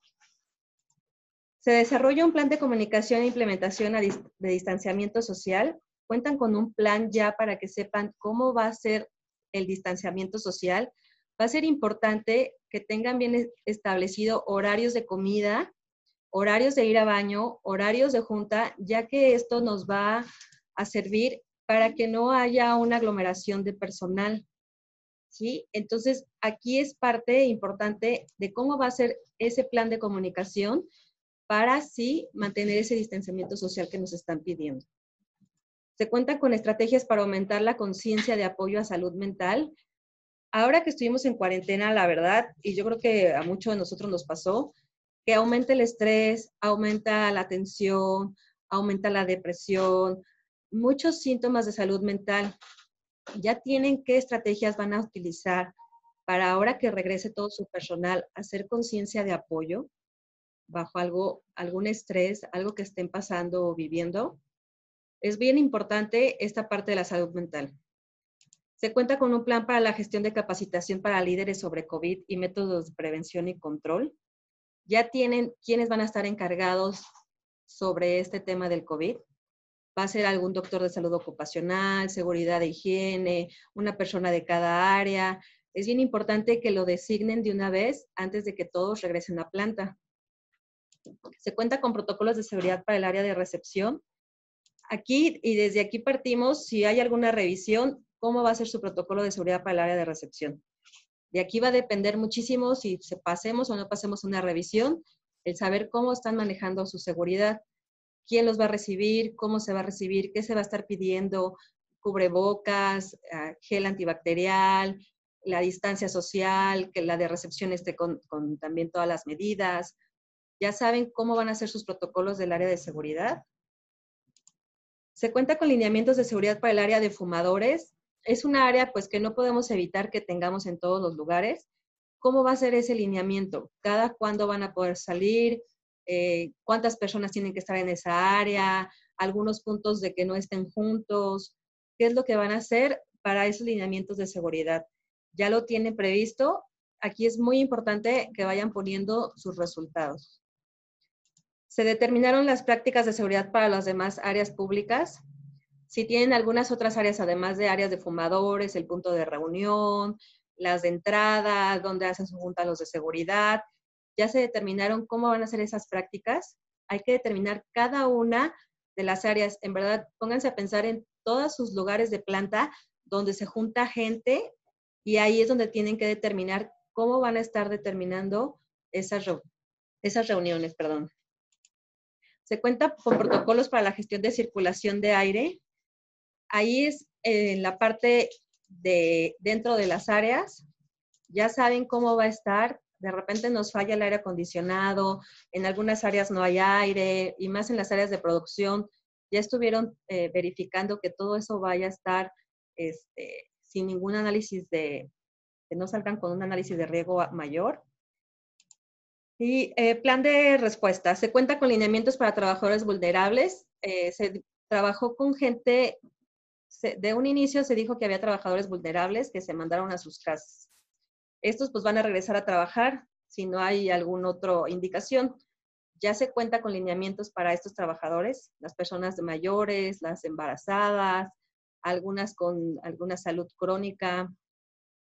Se desarrolla un plan de comunicación e implementación de distanciamiento social. Cuentan con un plan ya para que sepan cómo va a ser el distanciamiento social. Va a ser importante que tengan bien establecido horarios de comida, horarios de ir a baño, horarios de junta, ya que esto nos va a servir para que no haya una aglomeración de personal. ¿Sí? Entonces, aquí es parte importante de cómo va a ser ese plan de comunicación para así mantener ese distanciamiento social que nos están pidiendo. Se cuenta con estrategias para aumentar la conciencia de apoyo a salud mental. Ahora que estuvimos en cuarentena, la verdad, y yo creo que a muchos de nosotros nos pasó, que aumenta el estrés, aumenta la tensión, aumenta la depresión, muchos síntomas de salud mental ya tienen qué estrategias van a utilizar para ahora que regrese todo su personal, hacer conciencia de apoyo bajo algo, algún estrés, algo que estén pasando o viviendo. Es bien importante esta parte de la salud mental. Se cuenta con un plan para la gestión de capacitación para líderes sobre COVID y métodos de prevención y control. Ya tienen quiénes van a estar encargados sobre este tema del COVID va a ser algún doctor de salud ocupacional, seguridad de higiene, una persona de cada área. Es bien importante que lo designen de una vez antes de que todos regresen a planta. Se cuenta con protocolos de seguridad para el área de recepción. Aquí y desde aquí partimos, si hay alguna revisión, cómo va a ser su protocolo de seguridad para el área de recepción. De aquí va a depender muchísimo si se pasemos o no pasemos una revisión, el saber cómo están manejando su seguridad quién los va a recibir, cómo se va a recibir, qué se va a estar pidiendo, cubrebocas, ah, gel antibacterial, la distancia social, que la de recepción esté con, también todas las medidas. Ya saben cómo van a ser sus protocolos del área de seguridad. Se cuenta con lineamientos de seguridad para el área de fumadores. Es un área pues que no podemos evitar que tengamos en todos los lugares. ¿Cómo va a ser ese lineamiento? ¿Cada cuándo van a poder salir? Eh, cuántas personas tienen que estar en esa área, algunos puntos de que no estén juntos, qué es lo que van a hacer para esos lineamientos de seguridad. Ya lo tienen previsto. Aquí es muy importante que vayan poniendo sus resultados. Se determinaron las prácticas de seguridad para las demás áreas públicas. Si tienen algunas otras áreas, además de áreas de fumadores, el punto de reunión, las de entrada, donde hacen su junta los de seguridad, ya se determinaron cómo van a ser esas prácticas. Hay que determinar cada una de las áreas. En verdad, pónganse a pensar en todos sus lugares de planta donde se junta gente y ahí es donde tienen que determinar cómo van a estar determinando esas, esas reuniones. Perdón. Se cuenta con protocolos para la gestión de circulación de aire. Ahí es en la parte de dentro de las áreas. Ya saben cómo va a estar, de repente nos falla el aire acondicionado, en algunas áreas no hay aire y más en las áreas de producción. Ya estuvieron eh, verificando que todo eso vaya a estar este, sin ningún análisis de, que no salgan con un análisis de riesgo mayor. Y eh, plan de respuesta. Se cuenta con lineamientos para trabajadores vulnerables. Eh, se trabajó con gente, de un inicio se dijo que había trabajadores vulnerables que se mandaron a sus casas estos pues van a regresar a trabajar si no hay alguna otra indicación. Ya se cuenta con lineamientos para estos trabajadores, las personas mayores, las embarazadas, algunas con alguna salud crónica.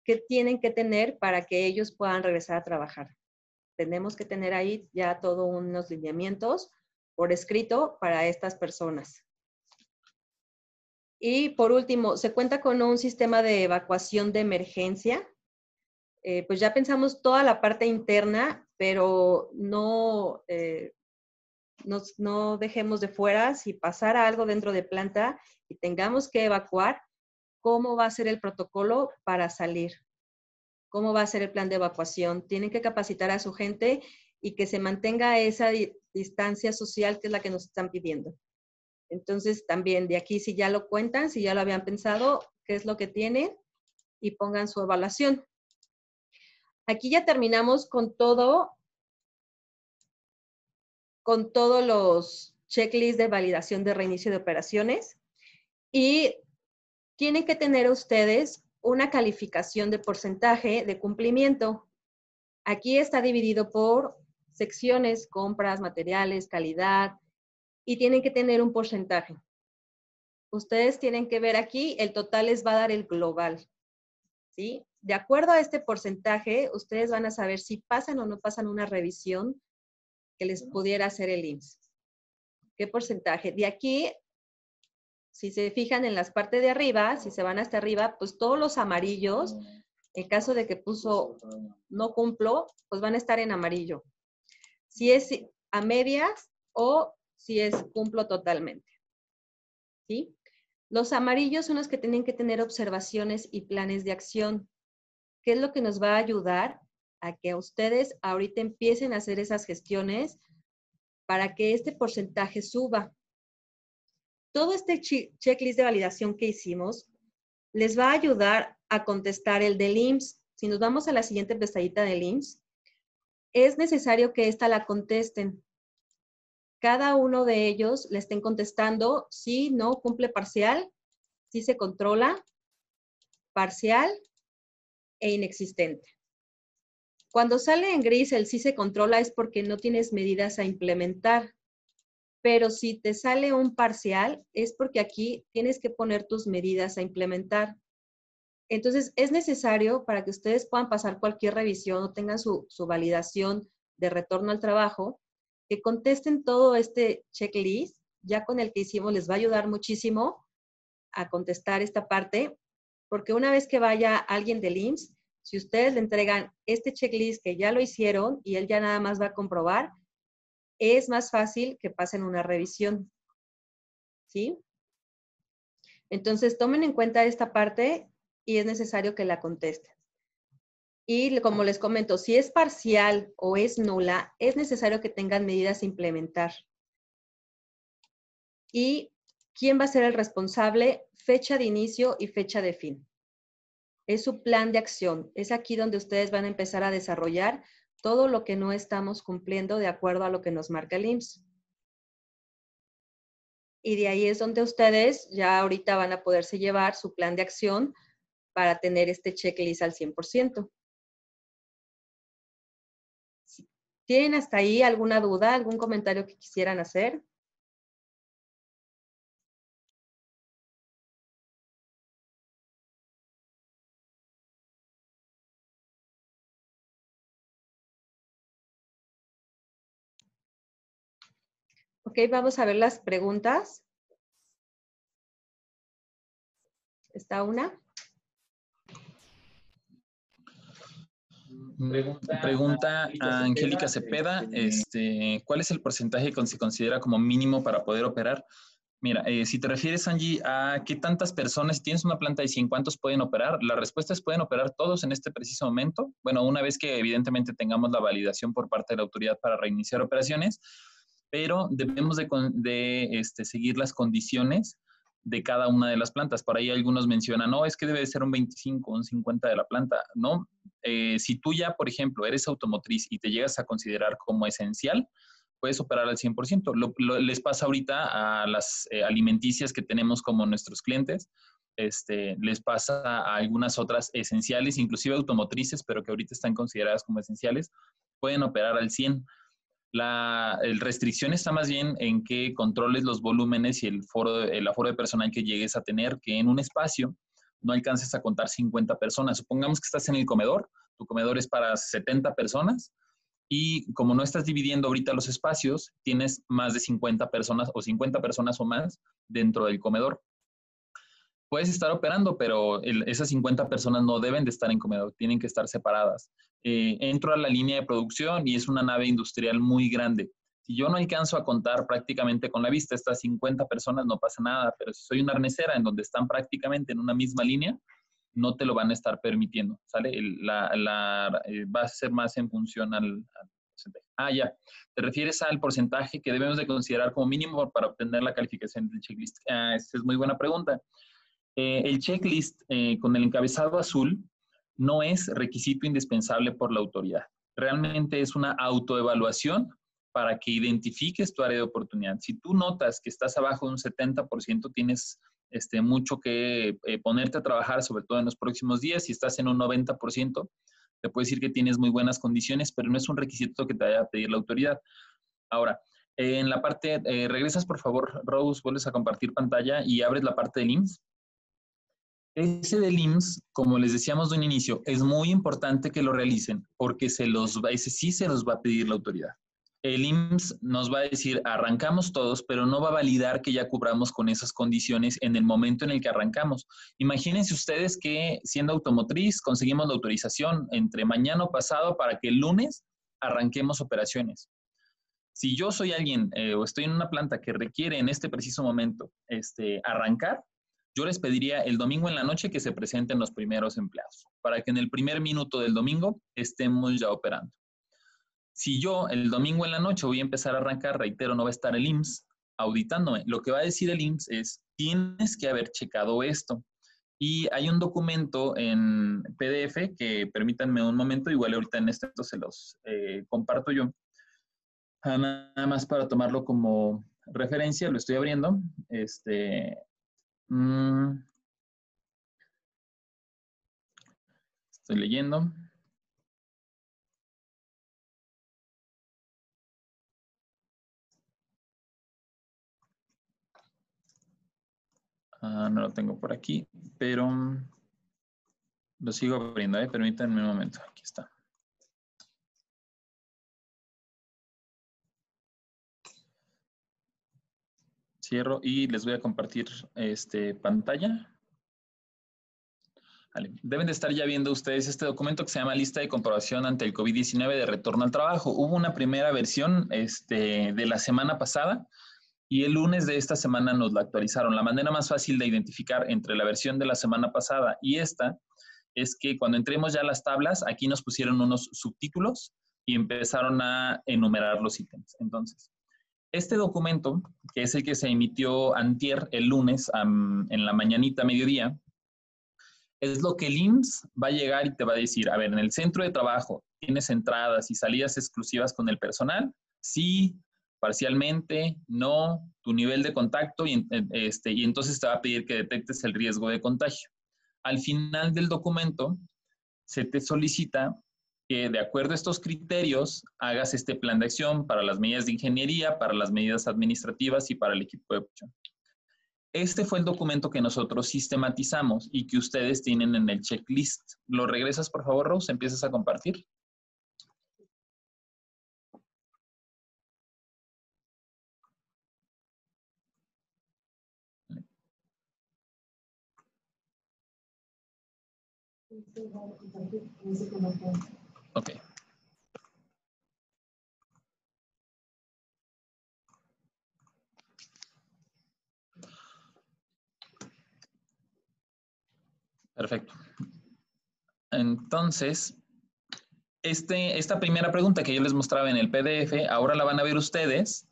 qué tienen que tener para que ellos puedan regresar a trabajar. Tenemos que tener ahí ya todos unos lineamientos por escrito para estas personas. Y por último, se cuenta con un sistema de evacuación de emergencia. Eh, pues ya pensamos toda la parte interna, pero no, eh, no dejemos de fuera si pasara algo dentro de planta y tengamos que evacuar, cómo va a ser el protocolo para salir, cómo va a ser el plan de evacuación. Tienen que capacitar a su gente y que se mantenga esa distancia social que es la que nos están pidiendo. Entonces, también de aquí, si ya lo cuentan, si ya lo habían pensado, qué es lo que tienen y pongan su evaluación. Aquí ya terminamos con todo, con todos los checklists de validación de reinicio de operaciones y tienen que tener ustedes una calificación de porcentaje de cumplimiento. Aquí está dividido por secciones, compras, materiales, calidad, y tienen que tener un porcentaje. Ustedes tienen que ver aquí, el total les va a dar el global. ¿Sí? De acuerdo a este porcentaje, ustedes van a saber si pasan o no pasan una revisión que les pudiera hacer el IMSS. ¿Qué porcentaje? De aquí si se fijan en las partes de arriba, si se van hasta arriba, pues todos los amarillos, en caso de que puso no cumplo, pues van a estar en amarillo. Si es a medias o si es cumplo totalmente. ¿Sí? Los amarillos son los que tienen que tener observaciones y planes de acción. ¿Qué es lo que nos va a ayudar a que ustedes ahorita empiecen a hacer esas gestiones para que este porcentaje suba? todo este checklist de validación que hicimos les va a ayudar a contestar el del IMSS. Si nos vamos a la siguiente pestañita del IMSS, es necesario que esta la contesten. Cada uno de ellos le estén contestando si no cumple parcial, si se controla, parcial e inexistente. Cuando sale en gris el sí se controla es porque no tienes medidas a implementar pero si te sale un parcial es porque aquí tienes que poner tus medidas a implementar. Entonces, es necesario para que ustedes puedan pasar cualquier revisión o tengan su, validación de retorno al trabajo, que contesten todo este checklist, ya con el que hicimos les va a ayudar muchísimo a contestar esta parte, porque una vez que vaya alguien del IMSS, si ustedes le entregan este checklist que ya lo hicieron y él ya nada más va a comprobar, es más fácil que pasen una revisión. ¿Sí? Entonces, tomen en cuenta esta parte y es necesario que la contesten. Y como les comento, si es parcial o es nula, es necesario que tengan medidas a implementar. ¿Y quién va a ser el responsable? Fecha de inicio y fecha de fin. Es su plan de acción. Es aquí donde ustedes van a empezar a desarrollar todo lo que no estamos cumpliendo de acuerdo a lo que nos marca el IMSS. Y de ahí es donde ustedes ya ahorita van a poderse llevar su plan de acción para tener este checklist al 100%. ¿Tienen hasta ahí alguna duda, algún comentario que quisieran hacer? Ok, vamos a ver las preguntas. ¿Está una? Pregunta, a Angélica Cepeda, este, ¿cuál es el porcentaje que se considera como mínimo para poder operar? Mira, eh, si te refieres, Angie, a qué tantas personas, si tienes una planta de 100, ¿cuántos pueden operar? La respuesta es pueden operar todos en este preciso momento. Bueno, una vez que evidentemente tengamos la validación por parte de la autoridad para reiniciar operaciones, pero debemos de, este, seguir las condiciones de cada una de las plantas. Por ahí algunos mencionan, no, es que debe ser un 25, un 50 de la planta. No, eh, si tú ya, por ejemplo, eres automotriz y te llegas a considerar como esencial, puedes operar al 100%. Lo, les pasa ahorita a las eh, alimenticias que tenemos como nuestros clientes. Este, les pasa a algunas otras esenciales, inclusive automotrices, pero que ahorita están consideradas como esenciales, pueden operar al 100%. La restricción está más bien en que controles los volúmenes y el, foro, el aforo de personal que llegues a tener, que en un espacio no alcances a contar 50 personas. Supongamos que estás en el comedor, tu comedor es para 70 personas y como no estás dividiendo ahorita los espacios, tienes más de 50 personas o 50 personas o más dentro del comedor. Puedes estar operando, pero esas 50 personas no deben de estar en comedor, tienen que estar separadas. Eh, entro a la línea de producción y es una nave industrial muy grande. Si yo no alcanzo a contar prácticamente con la vista estas 50 personas, no pasa nada, pero si soy una arnesera en donde están prácticamente en una misma línea, no te lo van a estar permitiendo, ¿sale? la, eh, va a ser más en función al, porcentaje. Ah, ya. ¿Te refieres al porcentaje que debemos de considerar como mínimo para obtener la calificación del checklist? Ah, esa es muy buena pregunta. Eh, el checklist eh, con el encabezado azul no es requisito indispensable por la autoridad. Realmente es una autoevaluación para que identifiques tu área de oportunidad. Si tú notas que estás abajo de un 70%, tienes este, mucho que eh, ponerte a trabajar, sobre todo en los próximos días. Si estás en un 90%, te puedo decir que tienes muy buenas condiciones, pero no es un requisito que te vaya a pedir la autoridad. Ahora, en la parte, eh, regresas por favor, Rose, vuelves a compartir pantalla y abres la parte del IMSS. Ese del IMSS, como les decíamos de un inicio, es muy importante que lo realicen porque se los ese sí se los va a pedir la autoridad el IMSS nos va a decir, arrancamos todos, pero no va a validar que ya cubramos con esas condiciones en el momento en el que arrancamos. Imagínense ustedes que siendo automotriz conseguimos la autorización entre mañana o pasado para que el lunes arranquemos operaciones. Si yo soy alguien eh, o estoy en una planta que requiere en este preciso momento este, arrancar, yo les pediría el domingo en la noche que se presenten los primeros empleados, para que en el primer minuto del domingo estemos ya operando. Si yo el domingo en la noche voy a empezar a arrancar, reitero, no va a estar el IMSS auditándome. Lo que va a decir el IMSS es, tienes que haber checado esto. Y hay un documento en PDF que permítanme un momento, igual ahorita en este se los eh, comparto yo. Ah, nada más para tomarlo como referencia, lo estoy abriendo. Este, mm, estoy leyendo. Ah, no lo tengo por aquí, pero mm, lo sigo abriendo. ¿eh? Permítanme un momento. Aquí está. Cierro y les voy a compartir este, pantalla. Deben de estar ya viendo ustedes este documento que se llama Lista de comprobación ante el COVID-19 de retorno al trabajo. Hubo una primera versión este, de la semana pasada y el lunes de esta semana nos la actualizaron. La manera más fácil de identificar entre la versión de la semana pasada y esta es que cuando entremos ya a las tablas, aquí nos pusieron unos subtítulos y empezaron a enumerar los ítems. Entonces, este documento, que es el que se emitió antier, el lunes, en la mañanita, mediodía, es lo que el IMSS va a llegar y te va a decir, a ver, en el centro de trabajo, ¿tienes entradas y salidas exclusivas con el personal? Sí, parcialmente, no, tu nivel de contacto y, este, y entonces te va a pedir que detectes el riesgo de contagio. Al final del documento se te solicita que de acuerdo a estos criterios hagas este plan de acción para las medidas de ingeniería, para las medidas administrativas y para el equipo de opción. Este fue el documento que nosotros sistematizamos y que ustedes tienen en el checklist. ¿Lo regresas, por favor, Rose? ¿Empiezas a compartir? Ok. Perfecto. Entonces, este, esta primera pregunta que yo les mostraba en el PDF, ahora la van a ver ustedes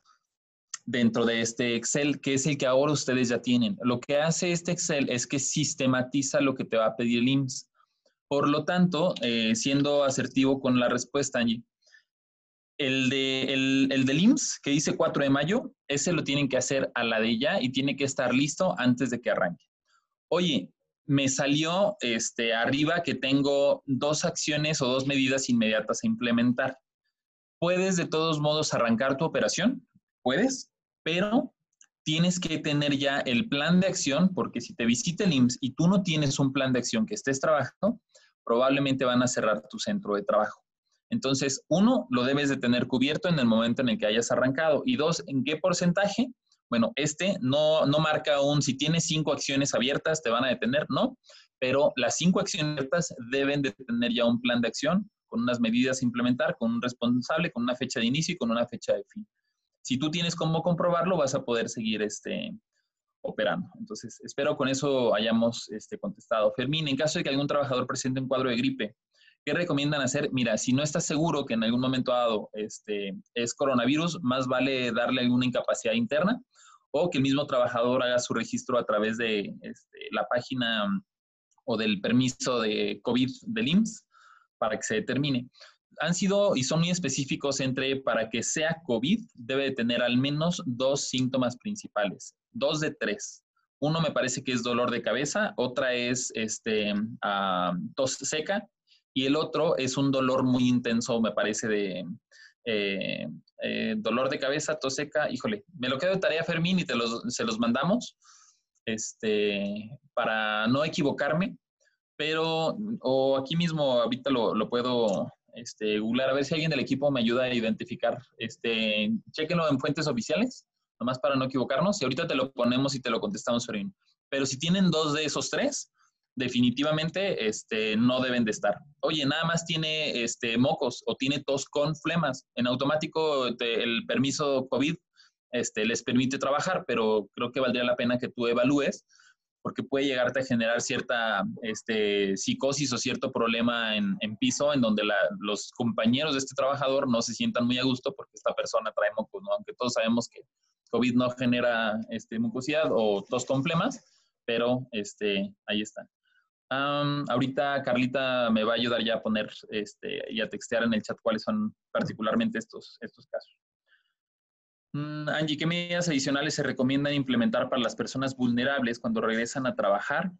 dentro de este Excel, que es el que ahora ustedes ya tienen. Lo que hace este Excel es que sistematiza lo que te va a pedir el IMSS. Por lo tanto, eh, siendo asertivo con la respuesta, Angie, el, de, el, el del IMSS que dice 4 de mayo, ese lo tienen que hacer a la de ya y tiene que estar listo antes de que arranque. Oye, me salió este, arriba que tengo dos acciones o dos medidas inmediatas a implementar. ¿Puedes de todos modos arrancar tu operación? Puedes, pero tienes que tener ya el plan de acción, porque si te visita el IMSS y tú no tienes un plan de acción que estés trabajando, probablemente van a cerrar tu centro de trabajo. Entonces, uno, lo debes de tener cubierto en el momento en el que hayas arrancado. Y dos, ¿en qué porcentaje? Bueno, este no, no marca un, si tienes cinco acciones abiertas, te van a detener, no, pero las cinco acciones abiertas deben de tener ya un plan de acción con unas medidas a implementar, con un responsable, con una fecha de inicio y con una fecha de fin. Si tú tienes cómo comprobarlo, vas a poder seguir este, operando. Entonces, espero con eso hayamos este, contestado. Fermín, en caso de que algún trabajador presente un cuadro de gripe, ¿qué recomiendan hacer? Mira, si no estás seguro que en algún momento dado este, es coronavirus, más vale darle alguna incapacidad interna o que el mismo trabajador haga su registro a través de este, la página o del permiso de COVID del IMSS para que se determine. Han sido y son muy específicos entre para que sea COVID debe de tener al menos dos síntomas principales, dos de tres. Uno me parece que es dolor de cabeza, otra es este, ah, tos seca y el otro es un dolor muy intenso, me parece, de eh, eh, dolor de cabeza, tos seca. Híjole, me lo quedo de tarea, Fermín, y te se los mandamos este, para no equivocarme pero o aquí mismo ahorita lo puedo este, googlear, a ver si alguien del equipo me ayuda a identificar. Este, chequenlo en fuentes oficiales, nomás para no equivocarnos, y ahorita te lo ponemos y te lo contestamos, Ferín. Pero si tienen dos de esos tres, definitivamente este, no deben de estar. Oye, nada más tiene este, mocos o tiene tos con flemas. En automático el permiso COVID este, les permite trabajar, pero creo que valdría la pena que tú evalúes porque puede llegarte a generar cierta este, psicosis o cierto problema en, piso, en donde los compañeros de este trabajador no se sientan muy a gusto porque esta persona trae mocos, ¿no? Aunque todos sabemos que COVID no genera este, mucosidad o tos con pero este, ahí está. ahorita Carlita me va a ayudar ya a poner este, y a textear en el chat cuáles son particularmente estos, estos casos. Mm, Angie, ¿qué medidas adicionales se recomiendan implementar para las personas vulnerables cuando regresan a trabajar?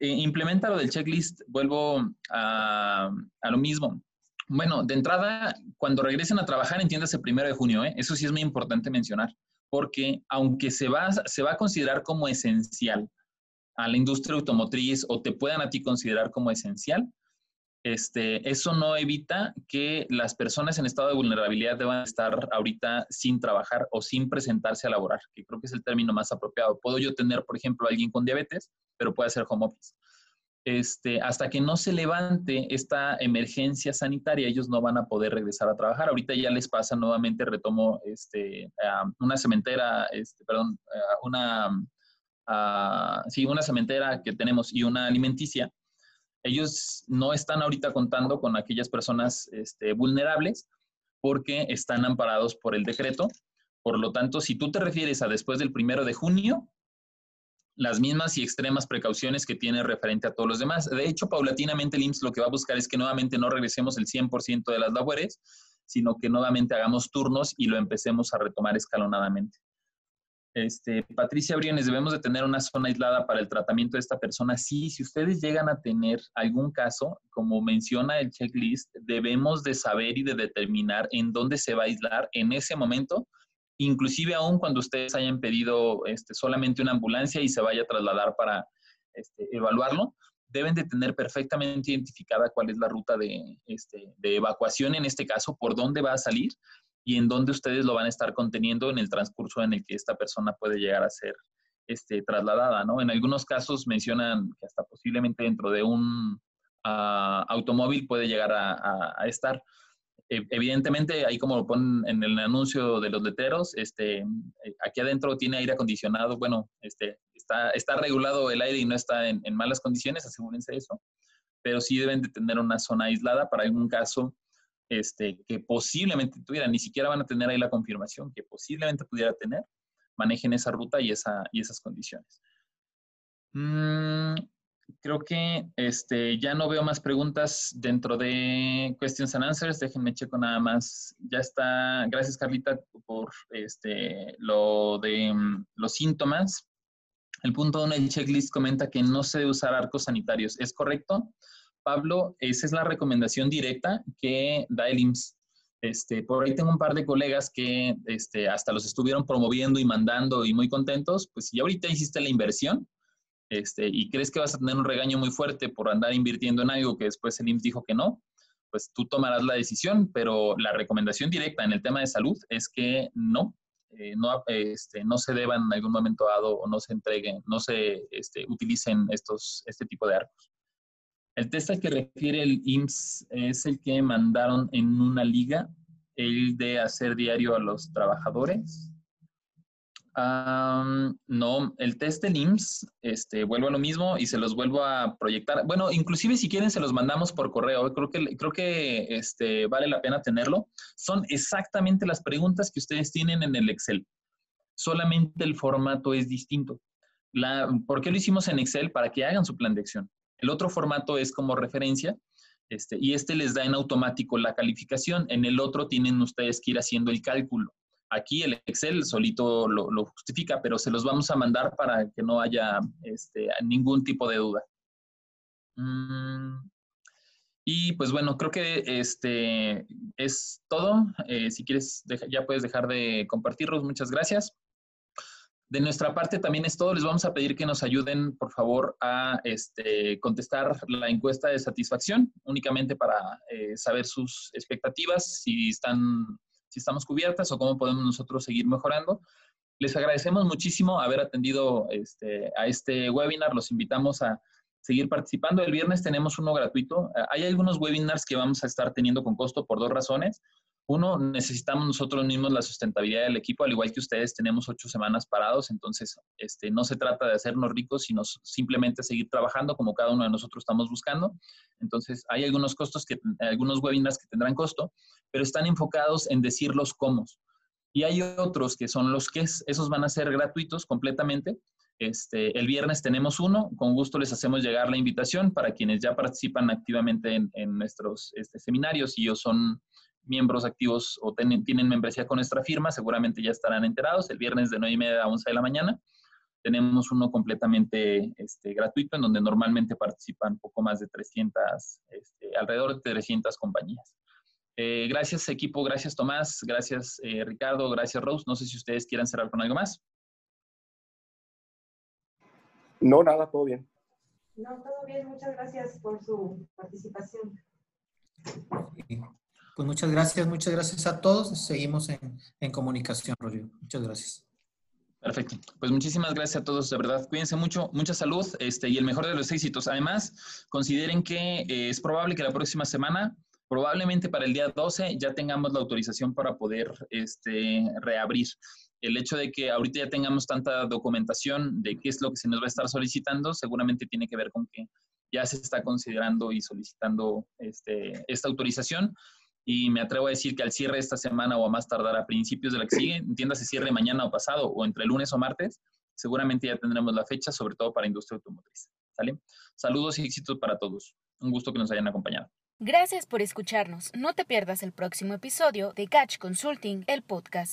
Eh, implementa lo del checklist, vuelvo a, lo mismo. Bueno, de entrada, cuando regresen a trabajar, entiéndase primero de junio, ¿eh? eso sí es muy importante mencionar, porque aunque se va, se va a considerar como esencial a la industria automotriz o te puedan a ti considerar como esencial, este, eso no evita que las personas en estado de vulnerabilidad deban estar ahorita sin trabajar o sin presentarse a laborar, que creo que es el término más apropiado. Puedo yo tener, por ejemplo, alguien con diabetes, pero puede ser home office. Este, hasta que no se levante esta emergencia sanitaria, ellos no van a poder regresar a trabajar. Ahorita ya les pasa nuevamente, retomo este, una cementera, este, perdón, una, sí, una cementera que tenemos y una alimenticia ellos no están ahorita contando con aquellas personas este, vulnerables porque están amparados por el decreto. Por lo tanto, si tú te refieres a después del primero de junio, las mismas y extremas precauciones que tiene referente a todos los demás. De hecho, paulatinamente el IMSS lo que va a buscar es que nuevamente no regresemos el 100% de las labores, sino que nuevamente hagamos turnos y lo empecemos a retomar escalonadamente. Este, Patricia Briones, debemos de tener una zona aislada para el tratamiento de esta persona. Sí, si ustedes llegan a tener algún caso, como menciona el checklist, debemos de saber y de determinar en dónde se va a aislar en ese momento, inclusive aún cuando ustedes hayan pedido este, solamente una ambulancia y se vaya a trasladar para este, evaluarlo, deben de tener perfectamente identificada cuál es la ruta de, este, de evacuación en este caso, por dónde va a salir y en dónde ustedes lo van a estar conteniendo en el transcurso en el que esta persona puede llegar a ser este, trasladada, ¿no? En algunos casos mencionan que hasta posiblemente dentro de un ah, automóvil puede llegar a, estar. E, evidentemente, ahí como lo ponen en el anuncio de los letreros, este, aquí adentro tiene aire acondicionado, bueno, este, está, está regulado el aire y no está en, en malas condiciones, asegúrense eso, pero sí deben de tener una zona aislada para algún caso este, que posiblemente tuviera, ni siquiera van a tener ahí la confirmación, que posiblemente pudiera tener, manejen esa ruta y, esa, y esas condiciones. Mm, creo que este, ya no veo más preguntas dentro de Questions and Answers. Déjenme checo nada más. Ya está. Gracias, Carlita, por este, lo de mm, los síntomas. El punto uno del checklist comenta que no se debe usar arcos sanitarios. ¿Es correcto? Pablo, esa es la recomendación directa que da el IMSS. Este, por ahí tengo un par de colegas que este, hasta los estuvieron promoviendo y mandando y muy contentos. Pues si ahorita hiciste la inversión este, y crees que vas a tener un regaño muy fuerte por andar invirtiendo en algo que después el IMSS dijo que no, pues tú tomarás la decisión, pero la recomendación directa en el tema de salud es que no, eh, no, este, no se deban en algún momento dado o no se entreguen, no se este, utilicen estos, este tipo de arcos. El test al que refiere el IMSS es el que mandaron en una liga, el de hacer diario a los trabajadores. no, el test del IMSS, este, vuelvo a lo mismo y se los vuelvo a proyectar. Bueno, inclusive si quieren se los mandamos por correo. Creo que, creo que este, vale la pena tenerlo. Son exactamente las preguntas que ustedes tienen en el Excel. Solamente el formato es distinto. ¿Por qué lo hicimos en Excel? Para que hagan su plan de acción. El otro formato es como referencia este, y este les da en automático la calificación. En el otro tienen ustedes que ir haciendo el cálculo. Aquí el Excel solito lo, justifica, pero se los vamos a mandar para que no haya este, ningún tipo de duda. Mm, y pues bueno, creo que este es todo. Eh, si quieres, ya puedes dejar de compartirlos. Muchas gracias. De nuestra parte también es todo. Les vamos a pedir que nos ayuden, por favor, a este, contestar la encuesta de satisfacción, únicamente para eh, saber sus expectativas, si, están, si estamos cubiertas o cómo podemos nosotros seguir mejorando. Les agradecemos muchísimo haber atendido este, a este webinar. Los invitamos a seguir participando. El viernes tenemos uno gratuito. Hay algunos webinars que vamos a estar teniendo con costo por dos razones. Uno, necesitamos nosotros mismos la sustentabilidad del equipo, al igual que ustedes tenemos ocho semanas parados, entonces este, no se trata de hacernos ricos, sino simplemente seguir trabajando como cada uno de nosotros estamos buscando. Entonces, hay algunos costos, que, algunos webinars que tendrán costo, pero están enfocados en decir los cómo. Y hay otros que son los que esos van a ser gratuitos completamente. Este, el viernes tenemos uno, con gusto les hacemos llegar la invitación para quienes ya participan activamente en, nuestros este, seminarios y ellos son miembros activos o tienen membresía con nuestra firma, seguramente ya estarán enterados. El viernes de 9 y media a 11 de la mañana tenemos uno completamente este, gratuito en donde normalmente participan poco más de 300, este, alrededor de 300 compañías. Eh, gracias equipo, gracias Tomás, gracias eh, Ricardo, gracias Rose. No sé si ustedes quieran cerrar con algo más. No, nada, todo bien. No, todo bien. Muchas gracias por su participación. Pues muchas gracias, muchas gracias a todos. Seguimos en, en comunicación, Rodrigo. Muchas gracias. Perfecto. Pues muchísimas gracias a todos, de verdad. Cuídense mucho, mucha salud este, y el mejor de los éxitos. Además, consideren que eh, es probable que la próxima semana, probablemente para el día 12, ya tengamos la autorización para poder este, reabrir. El hecho de que ahorita ya tengamos tanta documentación de qué es lo que se nos va a estar solicitando, seguramente tiene que ver con que ya se está considerando y solicitando este, esta autorización y me atrevo a decir que al cierre esta semana o a más tardar a principios de la que sigue, entienda se cierre mañana o pasado o entre lunes o martes, seguramente ya tendremos la fecha, sobre todo para industria automotriz. Saludos y éxitos para todos. Un gusto que nos hayan acompañado. Gracias por escucharnos. No te pierdas el próximo episodio de Catch Consulting, el podcast.